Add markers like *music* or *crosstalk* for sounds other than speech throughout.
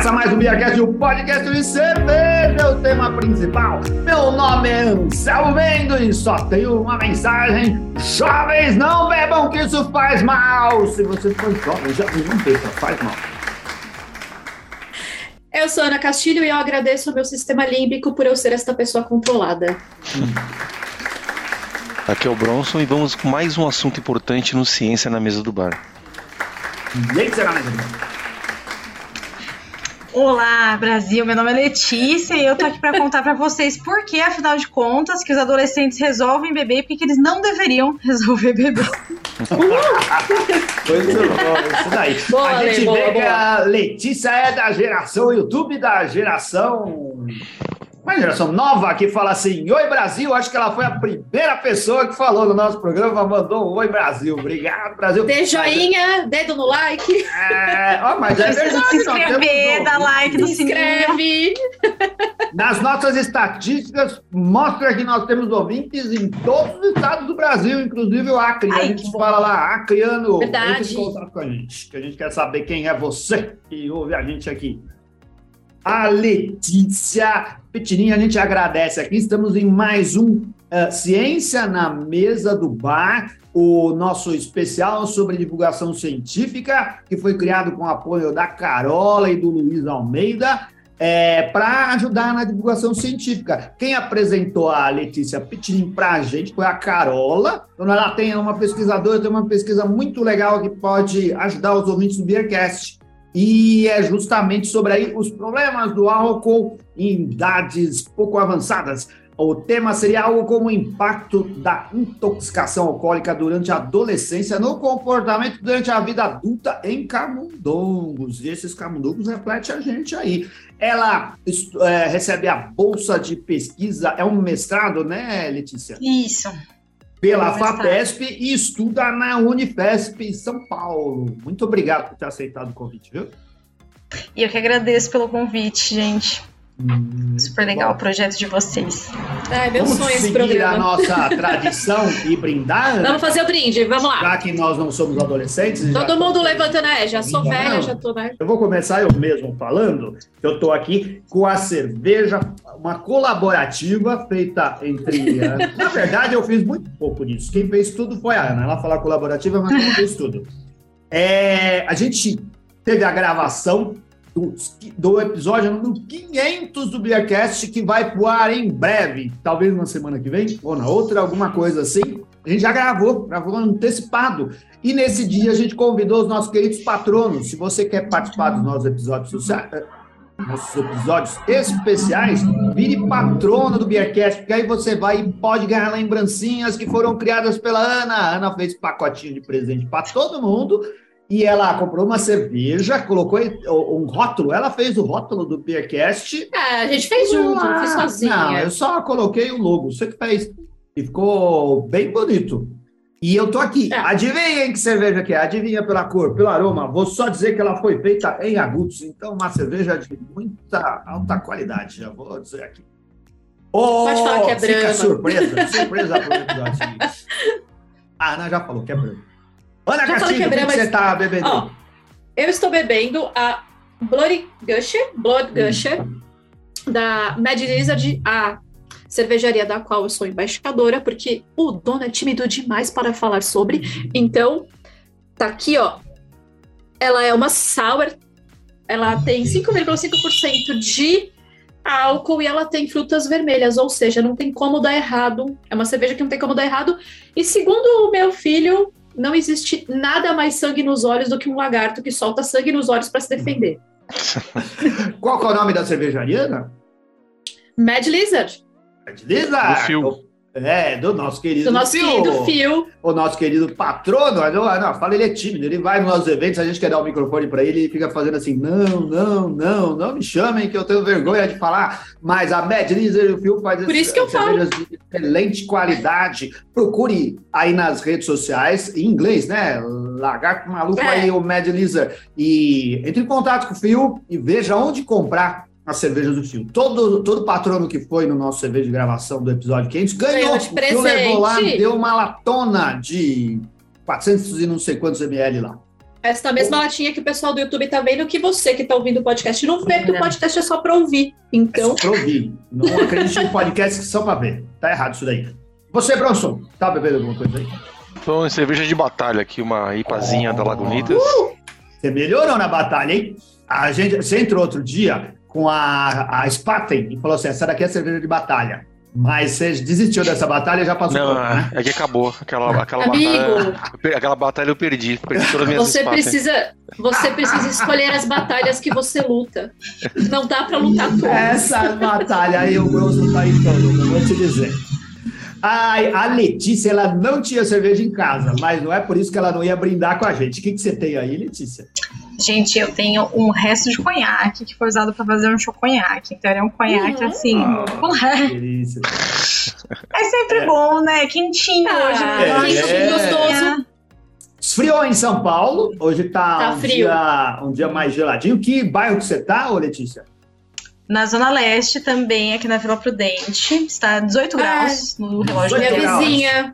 Começa mais um BiaCast, o podcast de cerveja, o tema principal. Meu nome é Anselmo Mendo e só tenho uma mensagem. Jovens, não bebam que isso faz mal. Se você for jovem, já não beba, faz mal. Eu sou Ana Castilho e eu agradeço ao meu sistema límbico por eu ser esta pessoa controlada. Aqui é o Bronson e vamos com mais um assunto importante no Ciência na Mesa do Bar. E aí, será, né? Olá, Brasil. Meu nome é Letícia e eu tô aqui para contar para vocês por que, afinal de contas, que os adolescentes resolvem beber e por que eles não deveriam *laughs* resolver beber. Pois é, isso daí. *laughs* Boa, a gente boa, vê que boa. a Letícia é da geração YouTube, da geração. Uma geração nova que fala assim: Oi Brasil. Acho que ela foi a primeira pessoa que falou no nosso programa, mandou um Oi Brasil. Obrigado, Brasil. Dê joinha, dedo no like, É, ó, mas é *laughs* verdade, se inscrever, ouvintes. like se inscreve. Nas nossas estatísticas, mostra que nós temos ouvintes em todos os estados do Brasil, inclusive o Acre. a Ai, gente que bom. fala lá, Acreano, Verdade. entre em contato com a gente, que a gente quer saber quem é você que ouve a gente aqui. A Letícia Petininha, a gente agradece aqui. Estamos em mais um eh, Ciência na Mesa do Bar, o nosso especial sobre divulgação científica, que foi criado com o apoio da Carola e do Luiz Almeida para ajudar na divulgação científica. Quem apresentou a Letícia Pitinin para a gente foi a Carola. Então, ela tem uma pesquisadora, tem uma pesquisa muito legal que pode ajudar os ouvintes do Beercast. E é justamente sobre aí os problemas do álcool em idades pouco avançadas. O tema seria algo como o impacto da intoxicação alcoólica durante a adolescência no comportamento durante a vida adulta em camundongos. E esses camundongos refletem a gente aí. Ela é, recebe a bolsa de pesquisa, é um mestrado, né, Letícia? Isso. Pela. FAPESP e estuda na Unifesp em São Paulo. Muito obrigado por ter aceitado o convite, viu? E eu que agradeço pelo convite, gente. Super legal o projeto de vocês. Ai, meu Vamos sonho esse seguir a programa. nossa *laughs* tradição e brindar? Vamos fazer o brinde, vamos lá. já que nós não somos adolescentes. já- Todo mundo levantando, é, já sou Não. velha, já tô, né? Eu vou começar eu mesmo falando. Eu estou aqui com a cerveja, uma colaborativa feita entre. *laughs* Na verdade, eu fiz muito pouco disso. Quem fez tudo foi a Ana. Ela fala colaborativa, mas não fez tudo. É, a gente teve a gravação do, do episódio número 500 do Beercast, que vai pro ar em breve, talvez na semana que vem, ou na outra, alguma coisa assim. A gente já gravou, gravou antecipado. E nesse dia a gente convidou os nossos queridos patronos. Se você quer participar dos nossos episódios sociais, eh, nossos episódios especiais, vire patrono do Beercast, porque aí você vai e pode ganhar lembrancinhas que foram criadas pela Ana. A Ana fez pacotinho de presente para todo mundo. E ela comprou uma cerveja, colocou um rótulo. Ela fez o rótulo do Beercast. É, a gente fez junto, não fiz Não, sozinha. eu só coloquei o logo. Você que fez. E ficou bem bonito. E eu tô aqui. É. Adivinhem que cerveja que é? Adivinha pela cor, pelo aroma. Vou só dizer que ela foi feita em agudos. Então, uma cerveja de muita alta qualidade. Já vou dizer aqui. Oh, Pode falar que é fica Brahma. surpresa. Surpresa pro episódio. A *laughs* Ana já falou que é Brahma. Ana Já Castilho, que é o que, mas- você tá bebendo? Ó, eu estou bebendo a Bloody Gusher, Blood Gusher, da Mad Lizard, a cervejaria da qual eu sou embaixadora, porque o dono é tímido demais para falar sobre. Então, tá aqui, ó. Ela é uma sour, ela tem 5,5% de álcool e ela tem frutas vermelhas, ou seja, não tem como dar errado. É uma cerveja que não tem como dar errado. E segundo o meu filho, não existe nada mais sangue nos olhos do que um lagarto que solta sangue nos olhos para se defender. Qual que é o nome da cervejaria? Mad Lizard, Lisa? Do Phil. É, do nosso querido do nosso Phil. querido Phil. O nosso querido patrono. Não, não, fala, ele é tímido. Ele vai nos nossos eventos, a gente quer dar o microfone para ele e fica fazendo assim: não, não, não, não me chamem que eu tenho vergonha de falar. Mas a Mad Lizard e o Phil faz Por isso que eu cervejas de excelente qualidade. Procure aí nas redes sociais, em inglês, né? Lagarto maluco É. aí, o Mad Lizard. E entre em contato com o Phil e veja onde comprar as cervejas do Phil. Todo, todo patrono que foi no nosso cerveja de gravação do episódio 500 ganhou. Ganhou de O levou lá, deu uma latona de 400 e não sei quantos ml lá. Esta mesma latinha que o pessoal do YouTube tá vendo, que você que tá ouvindo o podcast não vê, porque o podcast é só pra ouvir. Então, É só pra ouvir. Não acredite em podcast só pra ver. Tá errado isso daí. Você, Bronson, tá bebendo alguma coisa aí? Então, cerveja de batalha aqui, uma ipazinha da Lagunitas. Você melhorou na batalha, hein? A gente, você entrou outro dia com a, a Spaten e falou assim: essa daqui é cerveja de batalha. Mas você desistiu dessa batalha e já passou. Não, por outra, né? é que acabou. Aquela, aquela Amigo. batalha. Aquela batalha eu perdi. Perdi todas as minhas você precisa, você precisa escolher as batalhas que você luta. Não dá pra lutar *laughs* todas. Essa batalha aí o Bronson tá em todo, eu vou te dizer. Ai, a Letícia, ela não tinha cerveja em casa, mas não é por isso que ela não ia brindar com a gente. O que, que você tem aí, Letícia? Gente, eu tenho um resto de conhaque que foi usado pra fazer um choconhaque. Então ele é um conhaque Uhum. assim. Ah. com. É sempre bom, né? Quentinho Ah, hoje. é, é. gostoso. Esfriou em São Paulo, hoje tá, Tá um, frio. Dia, um dia mais geladinho. Que bairro que você tá, ô Letícia? Na Zona Leste também, aqui na Vila Prudente. Está 18 Ah, graus no relógio Minha vizinha.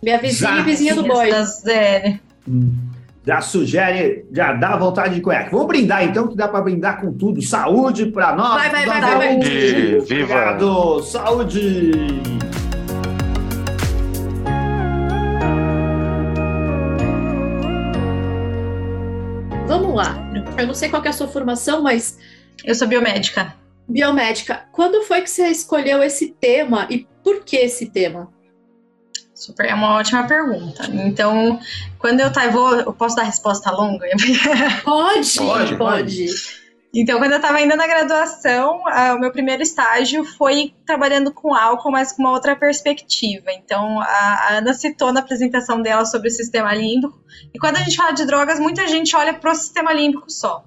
Minha vizinha Já. e vizinha do boy. Das, é, Já sugere, já dá vontade de conhaque. Vamos brindar então, que dá pra brindar com tudo. Saúde pra nós. Vai, vai, vai, Saúde. vai, vai. Viva. Obrigado. Saúde. Vamos lá. Eu não sei qual que é a sua formação, mas eu sou biomédica. biomédica. Quando foi que você escolheu esse tema e por que esse tema? Super, é uma ótima pergunta. Então, quando eu tava. Eu, vou, eu posso dar resposta longa? *laughs* Pode, Pode, pode. Então, quando eu estava ainda na graduação, ah, o meu primeiro estágio foi trabalhando com álcool, mas com uma outra perspectiva. Então, a, a Ana citou na apresentação dela sobre o sistema límbico. E quando a gente fala de drogas, muita gente olha para o sistema límbico só.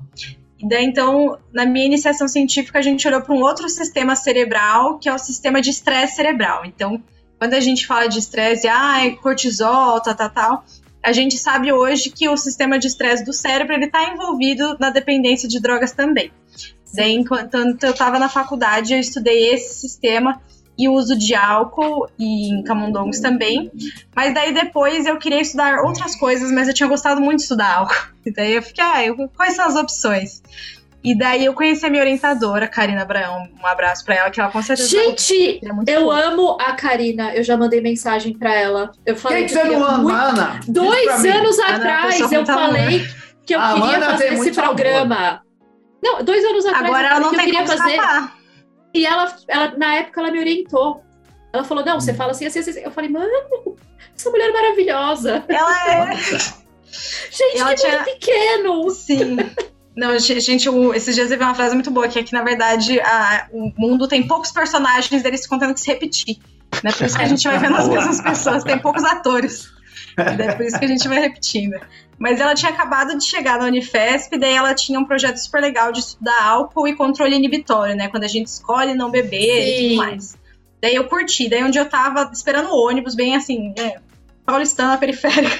E daí, então, na minha iniciação científica, a gente olhou para um outro sistema cerebral, que é o sistema de estresse cerebral. Então, quando a gente fala de estresse, ah, é cortisol, tal, tal, tal, a gente sabe hoje que o sistema de estresse do cérebro ele está envolvido na dependência de drogas também. Daí, enquanto eu estava na faculdade, eu estudei esse sistema e o uso de álcool e em camundongos também. Mas daí depois eu queria estudar outras coisas, mas eu tinha gostado muito de estudar álcool. *laughs* E daí eu fiquei, ah, eu- quais são as opções? E daí eu conheci a minha orientadora, Karina Abraão, um abraço pra ela, que ela com certeza Gente, é eu boa. amo a Karina. Eu já mandei mensagem pra ela. Eu falei Quem que você eu não ama, muito- Ana? Dois anos atrás eu amor. falei que eu A queria Ana fazer esse programa. Não, dois anos atrás Agora eu ela não que eu tem queria como fazer. escapar. E ela, ela, na época, ela me orientou. Ela falou: não, Hum. você fala assim, assim, assim. Eu falei, mano, essa mulher é maravilhosa. Ela é. *laughs* Gente, Ela que tinha- mundo pequeno. Sim. Não, ge- gente, o- esses dias eu vi uma frase muito boa, que é que, na verdade, a- o mundo tem poucos personagens deles contando que se repetir. Né? Por isso que a gente vai vendo as mesmas pessoas, tem poucos atores. Daí *laughs* por isso que a gente vai repetindo. Mas ela tinha acabado de chegar na Unifesp, daí ela tinha um projeto super legal de estudar álcool e controle inibitório, né? Quando a gente escolhe não beber e Sim. tudo mais. Daí eu curti. Daí um dia eu tava esperando o ônibus, bem assim, né? Paulistana, periférica.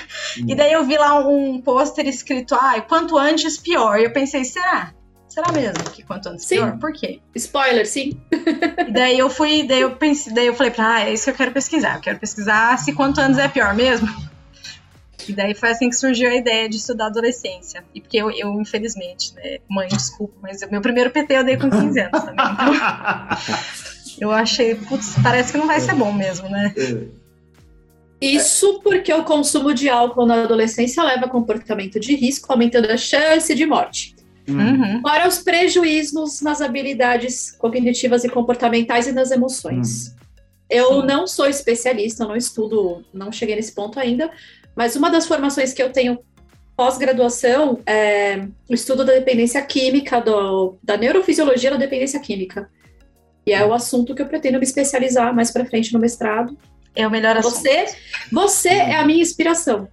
E daí eu vi lá um pôster escrito, ah, quanto antes, pior. E eu pensei, será? Será mesmo que quanto antes, Sim. pior? Por quê? Spoiler, sim. E daí eu fui, daí eu pensei, daí eu falei pra, ah, é isso que eu quero pesquisar. Eu quero pesquisar se quanto antes é pior mesmo. E daí foi assim que surgiu a ideia de estudar adolescência. E porque eu, eu infelizmente, né, mãe, desculpa, mas o meu primeiro PT eu dei com 15 anos também. Então eu achei, putz, parece que não vai ser bom mesmo, né? Isso porque o consumo de álcool na adolescência leva a comportamento de risco, aumentando a chance de morte. Hum. Uhum. Fora os prejuízos nas habilidades cognitivas e comportamentais e nas emoções. Eu Sim. não sou especialista, não estudo, não cheguei nesse ponto ainda, mas uma das formações que eu tenho pós-graduação é o estudo da dependência química, do, da neurofisiologia da dependência química. E é o assunto que eu pretendo me especializar mais para frente no mestrado. É o melhor assunto. Você, você é a minha inspiração.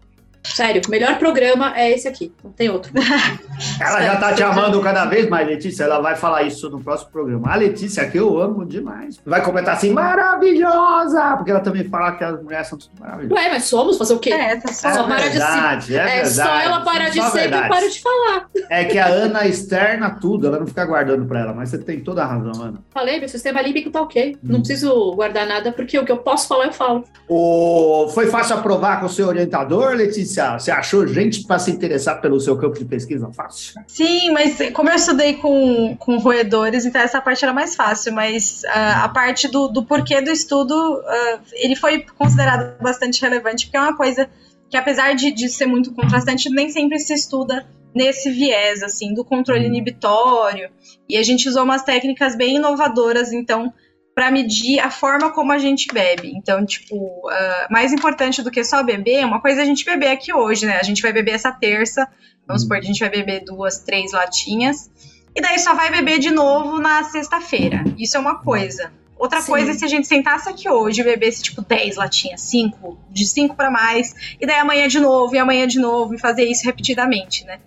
Sério, o melhor programa é esse aqui, não tem outro. *laughs* Ela já tá te amando cada vez mais, Letícia. Ela vai falar isso no próximo programa. A Letícia, que eu amo demais. Vai comentar assim, maravilhosa! Porque ela também fala que as mulheres são tudo maravilhosas. Ué, mas somos fazer o quê? É, tá só. Só para de se- verdade, é, É, verdade. só ela parar de Só ser que eu paro de falar. É que a Ana externa tudo, ela não fica guardando pra ela, mas você tem toda a razão, Ana. Falei, meu sistema límbico tá ok. Não Hum. preciso guardar nada, porque o que eu posso falar, eu falo. O... Foi fácil aprovar com o seu orientador, Letícia? Letícia, você achou gente para se interessar pelo seu campo de pesquisa fácil? Sim, mas como eu estudei com, com roedores, então essa parte era mais fácil, mas uh, a parte do, do porquê do estudo, uh, ele foi considerado bastante relevante, porque é uma coisa que apesar de, de ser muito contrastante, nem sempre se estuda nesse viés, assim, do controle uhum. inibitório, e a gente usou umas técnicas bem inovadoras, então, para medir a forma como a gente bebe. Então, tipo, uh, mais importante do que só beber, uma coisa é a gente beber aqui hoje, né? A gente vai beber essa terça, vamos supor que a gente vai beber duas, três latinhas, e daí só vai beber de novo na sexta-feira. Isso é uma coisa. Outra Sim. coisa é se a gente sentasse aqui hoje e bebesse, tipo, 10 latinhas, 5, de 5 para mais, e daí amanhã de novo, e amanhã de novo, e fazer isso repetidamente, né?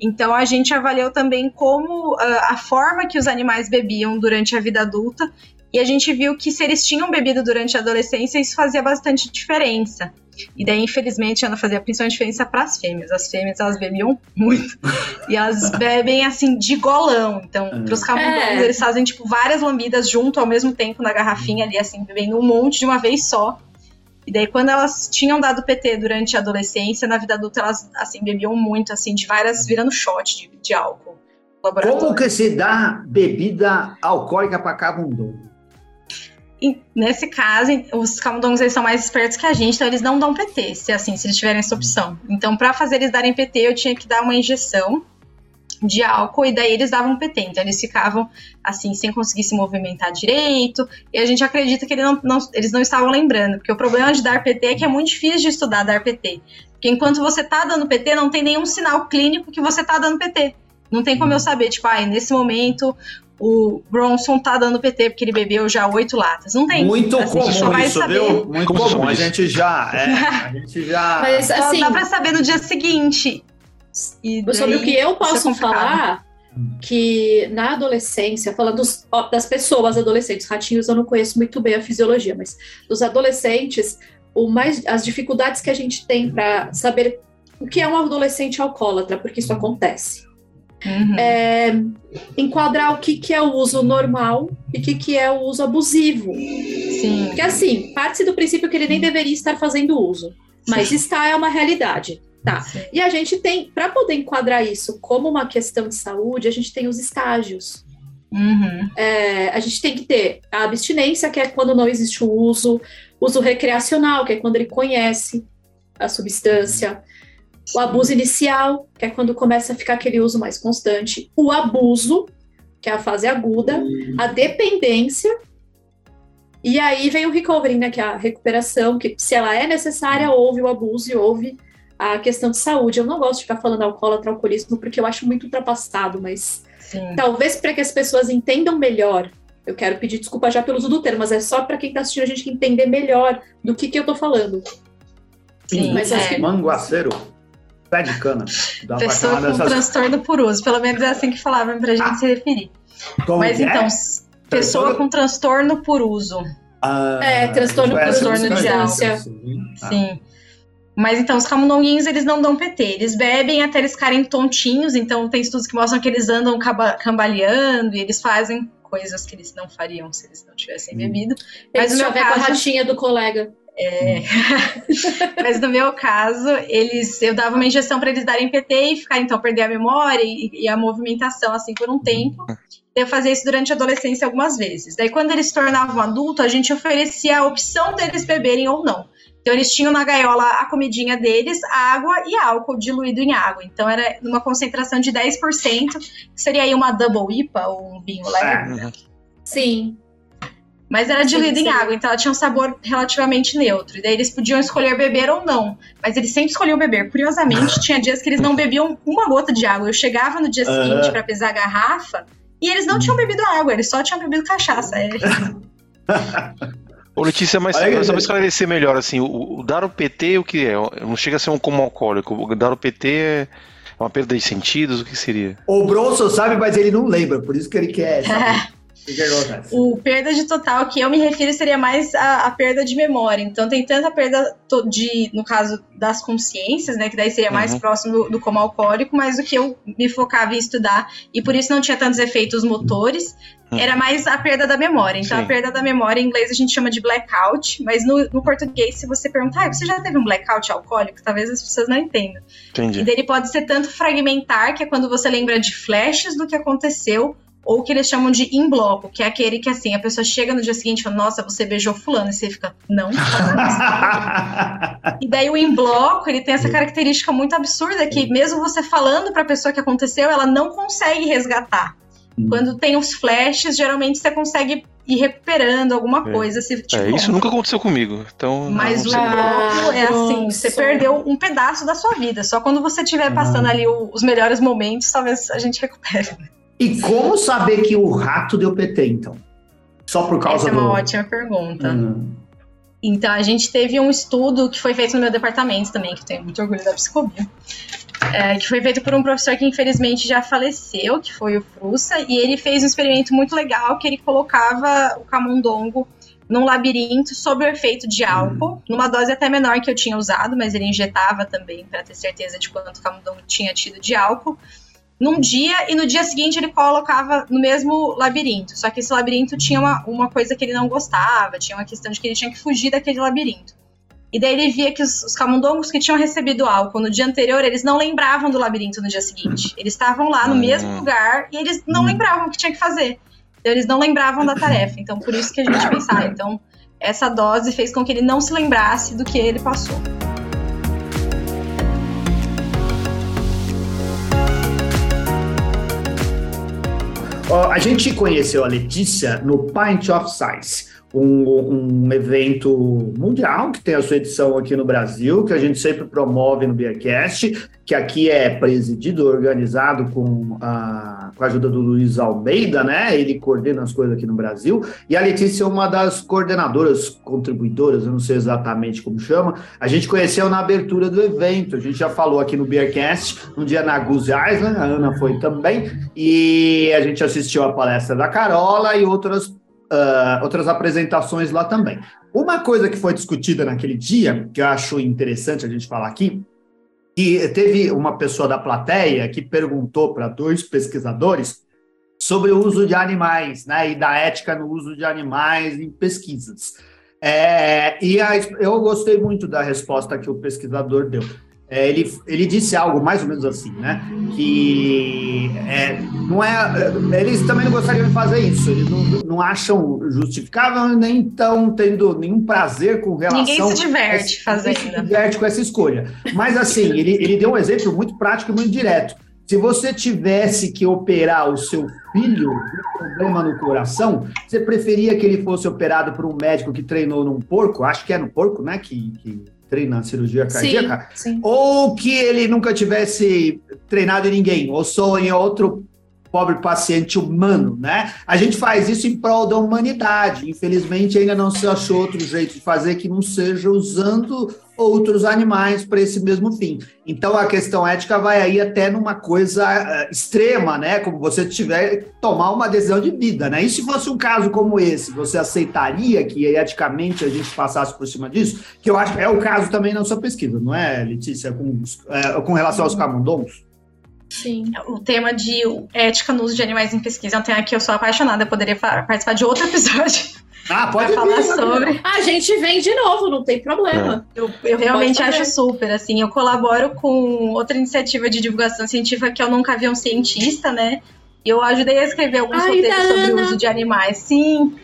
Então a gente avaliou também como uh, a forma que os animais bebiam durante a vida adulta e a gente viu que se eles tinham bebido durante a adolescência, isso fazia bastante diferença. E daí, infelizmente, ela fazia principalmente diferença para as fêmeas. As fêmeas, elas bebiam muito. e elas *laughs* bebem, assim, de golão. Então, é. para os camundongos, é. eles fazem, tipo, várias lambidas junto ao mesmo tempo na garrafinha ali, assim, bebendo um monte de uma vez só. E daí, quando elas tinham dado PT durante a adolescência, na vida adulta, elas, assim, bebiam muito, assim, de várias, virando shot de, de álcool. Como que se dá bebida alcoólica para camundongo? Nesse caso, os camundongos eles são mais espertos que a gente, então eles não dão PT, se assim, se eles tiverem essa opção. Então, para fazer eles darem PT, eu tinha que dar uma injeção de álcool e daí eles davam PT. Então eles ficavam assim, sem conseguir se movimentar direito. E a gente acredita que ele não, não, eles não estavam lembrando, porque o problema de dar PT é que é muito difícil de estudar dar PT. Porque enquanto você tá dando PT, não tem nenhum sinal clínico que você tá dando PT. Não tem como eu saber, tipo, ah, nesse momento o Bronson tá dando PT porque ele bebeu já oito latas. Não tem. Muito assim, comum isso, saber. viu? Muito comum. A gente já. É, a *laughs* gente já. Mas assim. Dá pra saber no dia seguinte. E sobre o que eu posso falar, que na adolescência, falando dos, ó, das pessoas adolescentes, ratinhos eu não conheço muito bem a fisiologia, mas dos adolescentes, o mais, as dificuldades que a gente tem para saber o que é um adolescente alcoólatra, porque isso acontece. Uhum. É, enquadrar o que, que é o uso normal e o que, que é o uso abusivo. Sim. Porque assim, parte do princípio que ele nem deveria estar fazendo uso, mas Sim. está é uma realidade. Tá. Sim. E a gente tem, para poder enquadrar isso como uma questão de saúde, a gente tem os estágios. Uhum. É, a gente tem que ter a abstinência, que é quando não existe o uso, uso recreacional, que é quando ele conhece a substância, o abuso inicial, que é quando começa a ficar aquele uso mais constante, o abuso, que é a fase aguda, a dependência, e aí vem o recovery, né, que é a recuperação, que se ela é necessária, houve o abuso e houve a questão de saúde. Eu não gosto de ficar falando alcoólatra, alcoolismo, porque eu acho muito ultrapassado, mas Sim. talvez para que as pessoas entendam melhor, eu quero pedir desculpa já pelo uso do termo, mas é só para quem está assistindo a gente entender melhor do que, que eu estou falando. Sim, mas é. Manguaceiro pé de cana. Pessoa com dessas... transtorno por uso, pelo menos é assim que falavam pra gente ah. se referir. Como Mas então, é? pessoa com transtorno por uso. Ah, é, transtorno por transtorno de ânsia. Sim. Sim. Mas então, os camundonguinhos, eles não dão PT. Eles bebem até eles ficarem tontinhos. Então, tem estudos que mostram que eles andam cambaleando e eles fazem coisas que eles não fariam se eles não tivessem hum. bebido. Mas no meu caso, com a ratinha do colega. É... *laughs* Mas no meu caso, eles, eu dava uma injeção para eles darem PT e ficar, então, perder a memória e, e, a movimentação, assim, por um tempo. Eu fazia isso durante a adolescência algumas vezes. Daí, quando eles se tornavam adultos, a gente oferecia a opção deles beberem ou não. Então, eles tinham na gaiola a comidinha deles, água e álcool diluído em água. Então, era numa concentração de 10%, que seria aí uma double IPA ou um vinho leve. Sim. Mas era diluída em água, então ela tinha um sabor relativamente neutro. E daí eles podiam escolher beber ou não. Mas eles sempre escolhiam beber. Curiosamente, *laughs* tinha dias que eles não bebiam uma gota de água. Eu chegava no dia uhum. seguinte para pesar a garrafa e eles não tinham bebido água, eles só tinham bebido cachaça. É. *laughs* Ô Letícia, mas Aí, só para esclarecer melhor, assim, o, o, dar o PT o que é? Não chega a ser um como alcoólico. O dar o PT é uma perda de sentidos, o que seria? O Bronson sabe, mas ele não lembra, por isso que ele quer. *laughs* O perda de total que eu me refiro seria mais a, a perda de memória. Então tem tanta perda de, no caso das consciências, né? Que daí seria mais Uhum. próximo do, do coma alcoólico, mas o que eu me focava em estudar, e por isso não tinha tantos efeitos motores, Uhum. era mais a perda da memória. Então Sim. a perda da memória em inglês a gente chama de blackout, mas no, no português, se você perguntar, ah, você já teve um blackout alcoólico? Talvez as pessoas não entendam. E Entendi. dele pode ser tanto fragmentar, que é quando você lembra de flashes do que aconteceu, ou que eles chamam de em bloco, que é aquele que assim, a pessoa chega no dia seguinte e fala, nossa, você beijou fulano, e você fica, não. *laughs* e daí o em bloco, ele tem essa característica muito absurda que mesmo você falando pra pessoa que aconteceu, ela não consegue resgatar. Hum. Quando tem os flashes, geralmente você consegue ir recuperando alguma É. coisa. Se, tipo, É, isso nunca aconteceu comigo. Então, mas o bloco é assim, Nossa. você perdeu um pedaço da sua vida. Só quando você estiver passando ali o- os melhores momentos, talvez a gente recupere. E como saber que o rato deu PT, então? Só por causa Essa é do. uma ótima pergunta. Hum. Então, a gente teve um estudo que foi feito no meu departamento também, que eu tenho muito orgulho da psicobia. é, que foi feito por um professor que infelizmente já faleceu, que foi o Frussa, e ele fez um experimento muito legal que ele colocava o camundongo num labirinto sob o efeito de álcool, numa dose até menor que eu tinha usado, mas ele injetava também para ter certeza de quanto o camundongo tinha tido de álcool. Num dia e no dia seguinte ele colocava no mesmo labirinto. Só que esse labirinto tinha uma, uma coisa que ele não gostava, tinha uma questão de que ele tinha que fugir daquele labirinto. E daí ele via que os, os camundongos que tinham recebido álcool no dia anterior, eles não lembravam do labirinto no dia seguinte. Eles estavam lá no Hum. mesmo lugar e eles não Hum. lembravam o que tinha que fazer. Então, eles não lembravam da tarefa. Então, por isso que a gente pensava. Então, essa dose fez com que ele não se lembrasse do que ele passou. A gente conheceu a Letícia no Pint of Science, um, um evento mundial que tem a sua edição aqui no Brasil, que a gente sempre promove no Beercast, que aqui é presidido, organizado com a, com a ajuda do Luiz Almeida, né? Ele coordena as coisas aqui no Brasil. E a Letícia é uma das coordenadoras, contribuidoras, eu não sei exatamente como chama. A gente conheceu na abertura do evento, a gente já falou aqui no Beercast, um dia na Goose Island, a Ana foi também, e a gente assistiu a palestra da Carola e outras Uh, outras apresentações lá também. Uma coisa que foi discutida naquele dia, que eu acho interessante a gente falar aqui, que teve uma pessoa da plateia que perguntou para dois pesquisadores sobre o uso de animais, né, e da ética no uso de animais em pesquisas. É, e a, eu gostei muito da resposta que o pesquisador deu. É, ele, ele disse algo mais ou menos assim, né? Que é, não é, eles também não gostariam de fazer isso, eles não, não acham justificável, nem estão tendo nenhum prazer com relação. Ninguém se diverte fazendo. Se diverte com essa escolha. Mas assim, ele, ele deu um exemplo muito prático e muito direto. Se você tivesse que operar o seu filho com problema no coração, você preferia que ele fosse operado por um médico que treinou num porco? Acho que é no porco, né? Que, que treina a cirurgia cardíaca. Sim, sim. Ou que ele nunca tivesse treinado em ninguém, ou só em outro pobre paciente humano, né? A gente faz isso em prol da humanidade. Infelizmente, ainda não se achou outro jeito de fazer que não seja usando outros animais para esse mesmo fim. Então, a questão ética vai aí até numa coisa uh, extrema, né? Como você tiver tomar uma decisão de vida, né? E se fosse um caso como esse, você aceitaria que eticamente a gente passasse por cima disso? Que eu acho que é o caso também na sua pesquisa, não é, Letícia? Com, é, com relação aos camundongos? Sim. O tema de ética no uso de animais em pesquisa é um tema que eu sou apaixonada. Eu poderia participar de outro episódio. Ah, pode falar vir, sobre. A gente vem de novo, não tem problema. Eu, eu realmente acho super, assim, eu colaboro com outra iniciativa de divulgação científica que eu nunca vi um cientista, né? E eu ajudei a escrever alguns Ai, roteiros sobre o uso de animais, sim,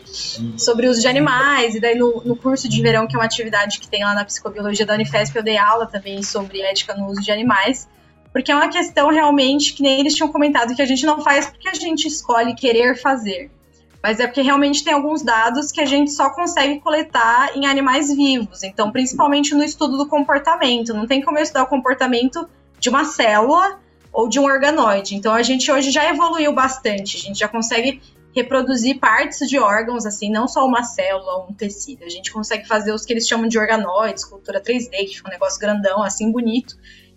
sobre o uso de animais, e daí no, no curso de verão, que é uma atividade que tem lá na psicobiologia da Unifesp, eu dei aula também sobre ética no uso de animais, porque é uma questão realmente que nem eles tinham comentado, que a gente não faz porque a gente escolhe querer fazer. Mas é porque realmente tem alguns dados que a gente só consegue coletar em animais vivos. Então, principalmente no estudo do comportamento. Não tem como eu estudar o comportamento de uma célula ou de um organoide. Então, a gente hoje já evoluiu bastante. A gente já consegue reproduzir partes de órgãos, assim, não só uma célula ou um tecido. A gente consegue fazer os que eles chamam de organoides, cultura 3D, que fica um negócio grandão, assim, bonito.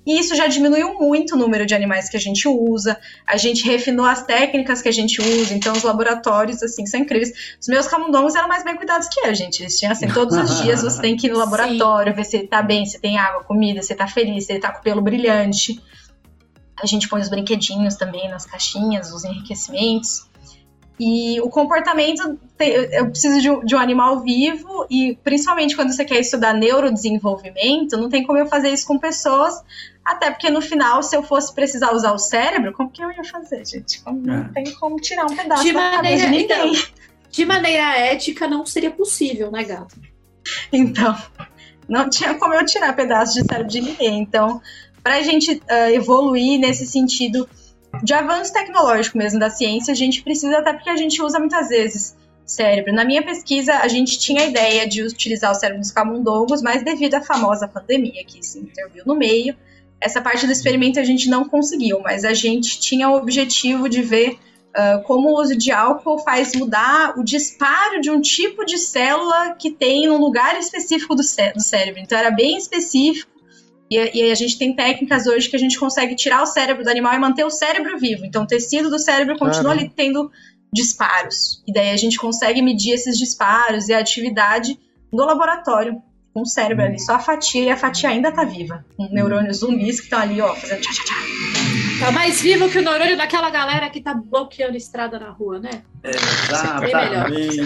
E isso já diminuiu muito o número de animais que a gente usa, a gente refinou as técnicas que a gente usa, então os laboratórios, assim, são incríveis. Os meus camundongos eram mais bem cuidados que eu, gente. Eles tinham, assim, todos os *laughs* dias você tem que ir no laboratório, Sim. ver se ele tá bem, se tem água, comida, se ele tá feliz, se ele tá com o pelo brilhante. A gente põe os brinquedinhos também nas caixinhas, os enriquecimentos. E o comportamento, eu preciso de um, de um, animal vivo, e principalmente quando você quer estudar neurodesenvolvimento, não tem como eu fazer isso com pessoas, até porque no final, se eu fosse precisar usar o cérebro, como que eu ia fazer, gente? Não é. tem como tirar um pedaço de da maneira, cabeça de ninguém. Então, de maneira ética, não seria possível, né, gato? Então, não tinha como eu tirar pedaço de cérebro de ninguém. Então, para a gente uh, evoluir nesse sentido de avanço tecnológico mesmo da ciência, a gente precisa, até porque a gente usa muitas vezes cérebro. Na minha pesquisa, a gente tinha a ideia de utilizar o cérebro dos camundongos, mas devido à famosa pandemia que se interviu no meio, essa parte do experimento a gente não conseguiu, mas a gente tinha o objetivo de ver uh, como o uso de álcool faz mudar o disparo de um tipo de célula que tem um lugar específico do, cé do cérebro. Então era bem específico e, e, a gente tem técnicas hoje que a gente consegue tirar o cérebro do animal e manter o cérebro vivo. Então, o tecido do cérebro continua ali tendo disparos. E daí a gente consegue medir esses disparos e a atividade no laboratório com o cérebro ali, só a fatia e a fatia ainda tá viva. Com neurônios zumbis que estão ali, ó, fazendo tchá, tchá, tchá. Tá mais vivo que o neurônio daquela galera que tá bloqueando estrada na rua, né? Exatamente.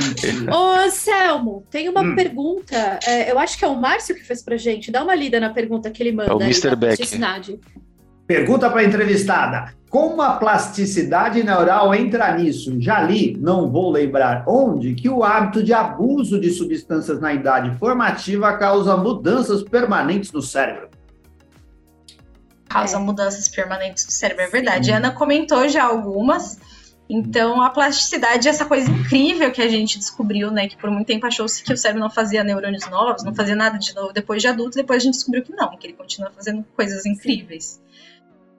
Ô, Selmo, tem uma hum. pergunta. É, eu acho que é o Márcio que fez pra gente. Dá uma lida na pergunta que ele manda. É o Mr. Beck. Pergunta para a entrevistada: Como a plasticidade neural entra nisso? Já li, não vou lembrar onde, que o hábito de abuso de substâncias na idade formativa causa mudanças permanentes no cérebro causa é. mudanças permanentes do cérebro. É verdade. Sim. Ana comentou já algumas. Então, a plasticidade é essa coisa incrível que a gente descobriu, né? Que por muito tempo achou-se que o cérebro não fazia neurônios novos, não fazia nada de novo depois de adulto, depois a gente descobriu que não, que ele continua fazendo coisas incríveis.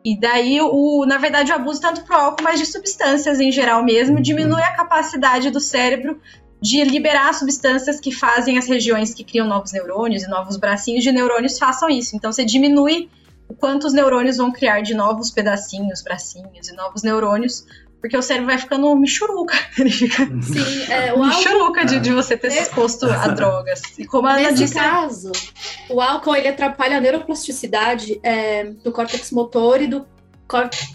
E daí, o, na verdade, o abuso tanto pro álcool, mas de substâncias em geral mesmo, diminui a capacidade do cérebro de liberar substâncias que fazem as regiões que criam novos neurônios e novos bracinhos de neurônios façam isso. Então, você diminui o quanto os neurônios vão criar de novos pedacinhos, bracinhos e novos neurônios, porque o cérebro vai ficando michuruca. *laughs* Ele fica Sim, é, o michuruca álcool... de, de você ter se exposto a *laughs* drogas. E como a Nesse disse, caso, o álcool ele atrapalha a neuroplasticidade é, do córtex motor e do,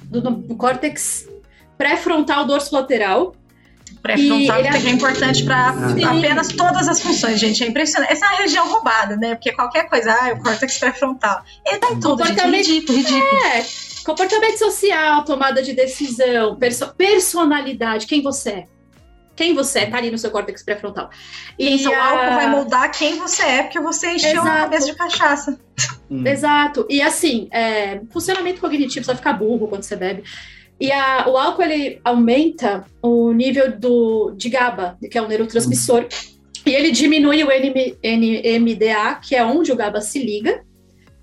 do, do córtex pré-frontal dorso lateral, pré-frontal, que é importante para apenas todas as funções, gente. É impressionante. Essa é a região roubada, né? Porque qualquer coisa, ah, o córtex pré-frontal. Ele tá em tudo, gente. Ridículo, ridículo. É, comportamento social, tomada de decisão, perso personalidade, quem você é. Quem você é, tá ali no seu córtex pré-frontal. E Isso, a... o álcool vai moldar quem você é, porque você encheu Exato. a cabeça de cachaça. Hum. Exato. E assim, é, funcionamento cognitivo, você vai ficar burro quando você bebe. E a, o álcool ele aumenta o nível do, de GABA, que é o neurotransmissor, e ele diminui o NM, NMDA, que é onde o GABA se liga.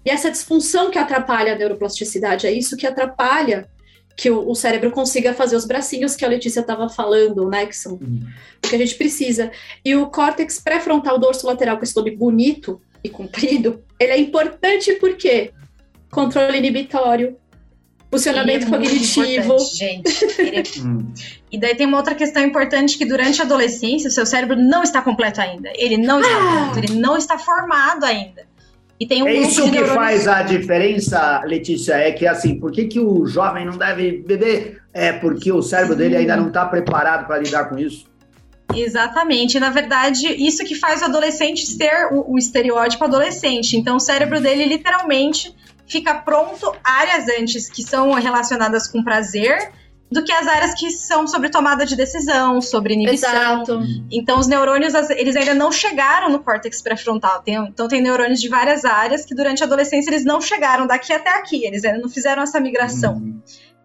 E essa disfunção que atrapalha a neuroplasticidade é isso que atrapalha que o, o cérebro consiga fazer os bracinhos que a Letícia estava falando, né? Que são uhum. o que a gente precisa. E o córtex pré-frontal dorso lateral, com esse nome bonito e comprido, ele é importante porque controle inibitório, funcionamento é cognitivo. Gente, é... *laughs* Hum. e daí tem uma outra questão importante que durante a adolescência o seu cérebro não está completo ainda. Ele não está ah. pronto, ele não está formado ainda. E tem um é isso que neurônios... faz a diferença, Letícia, é que assim, por que, que o jovem não deve beber? É porque o cérebro Sim. dele ainda não está preparado para lidar com isso. Exatamente. Na verdade, isso que faz o adolescente ser o, o estereótipo adolescente. Então, o cérebro dele literalmente fica pronto áreas antes que são relacionadas com prazer do que as áreas que são sobre tomada de decisão, sobre inibição. Exato. Então, os neurônios, eles ainda não chegaram no córtex pré-frontal. então, tem neurônios de várias áreas que durante a adolescência eles não chegaram daqui até aqui. Eles ainda não fizeram essa migração. Uhum.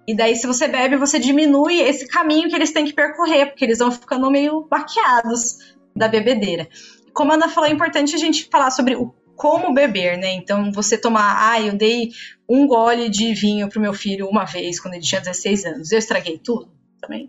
E daí, se você bebe, você diminui esse caminho que eles têm que percorrer, porque eles vão ficando meio baqueados da bebedeira. Como a Ana falou, é importante a gente falar sobre o como beber, né? Então, você tomar, ah, eu dei um gole de vinho pro meu filho uma vez, quando ele tinha 16 anos. Eu estraguei tudo também.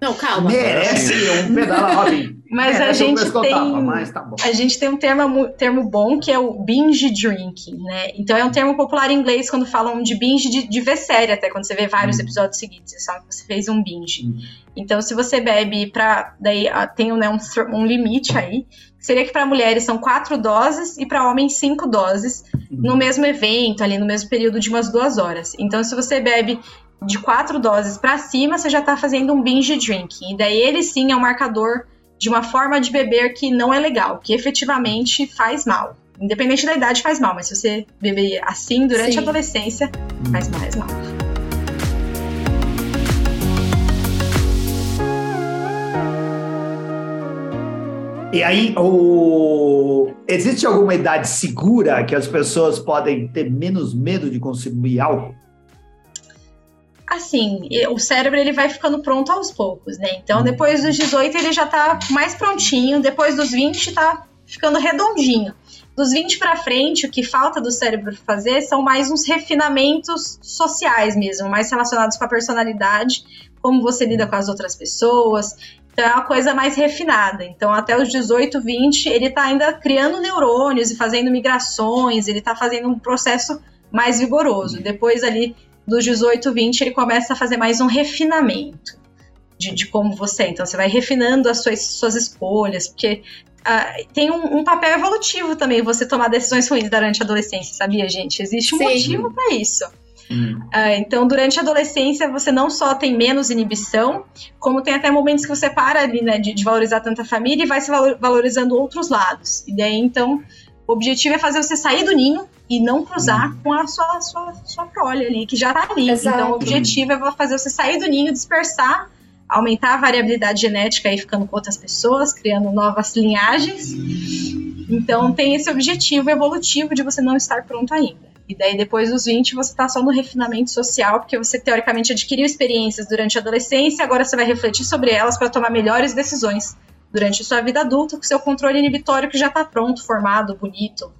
Não, calma. Merece um pedala Robin. Mas a Merece um gente pescotapa, tem. mas tá bom. A gente tem um termo, termo bom que é o binge drinking, né? Então é um termo popular em inglês quando falam de binge de, de ver série, até quando você vê vários Hum. episódios seguidos, você sabe que você fez um binge. Hum. Então, se você bebe pra. Daí ah, tem né, um, um limite aí. Seria que para mulheres são quatro doses e para homens cinco doses no mesmo evento, ali no mesmo período de umas duas horas. Então, se você bebe de quatro doses para cima, você já tá fazendo um binge drinking. E daí ele sim é um marcador de uma forma de beber que não é legal, que efetivamente faz mal. Independente da idade, faz mal, mas se você beber assim durante Sim. a adolescência, faz mais mal. E aí, o... existe alguma idade segura que as pessoas podem ter menos medo de consumir álcool? Assim, o cérebro ele vai ficando pronto aos poucos, né? Então, depois dos 18 ele já tá mais prontinho, depois dos 20 tá ficando redondinho. Dos 20 para frente, o que falta do cérebro fazer são mais uns refinamentos sociais mesmo, mais relacionados com a personalidade, como você lida com as outras pessoas. Então é uma coisa mais refinada. Então, até os 18, 20, ele tá ainda criando neurônios e fazendo migrações, ele tá fazendo um processo mais vigoroso. Depois ali dos 18, 20, ele começa a fazer mais um refinamento de, de como você é. Então, você vai refinando as suas, suas escolhas, porque ah, tem um, um papel evolutivo também você tomar decisões ruins durante a adolescência, sabia, gente? Existe um Sim. motivo para isso. Hum. Ah, então, durante a adolescência, você não só tem menos inibição, como tem até momentos que você para ali, né, de, de valorizar tanta família e vai se valo- valorizando outros lados. E daí, então, o objetivo é fazer você sair do ninho e não cruzar com a sua, sua, sua prole ali, que já tá ali. Exato. Então, o objetivo é fazer você sair do ninho, dispersar, aumentar a variabilidade genética aí, ficando com outras pessoas, criando novas linhagens. Então, tem esse objetivo evolutivo de você não estar pronto ainda. E daí, depois dos 20, você tá só no refinamento social, porque você teoricamente adquiriu experiências durante a adolescência, agora você vai refletir sobre elas para tomar melhores decisões durante a sua vida adulta, com seu controle inibitório que já tá pronto, formado, bonito,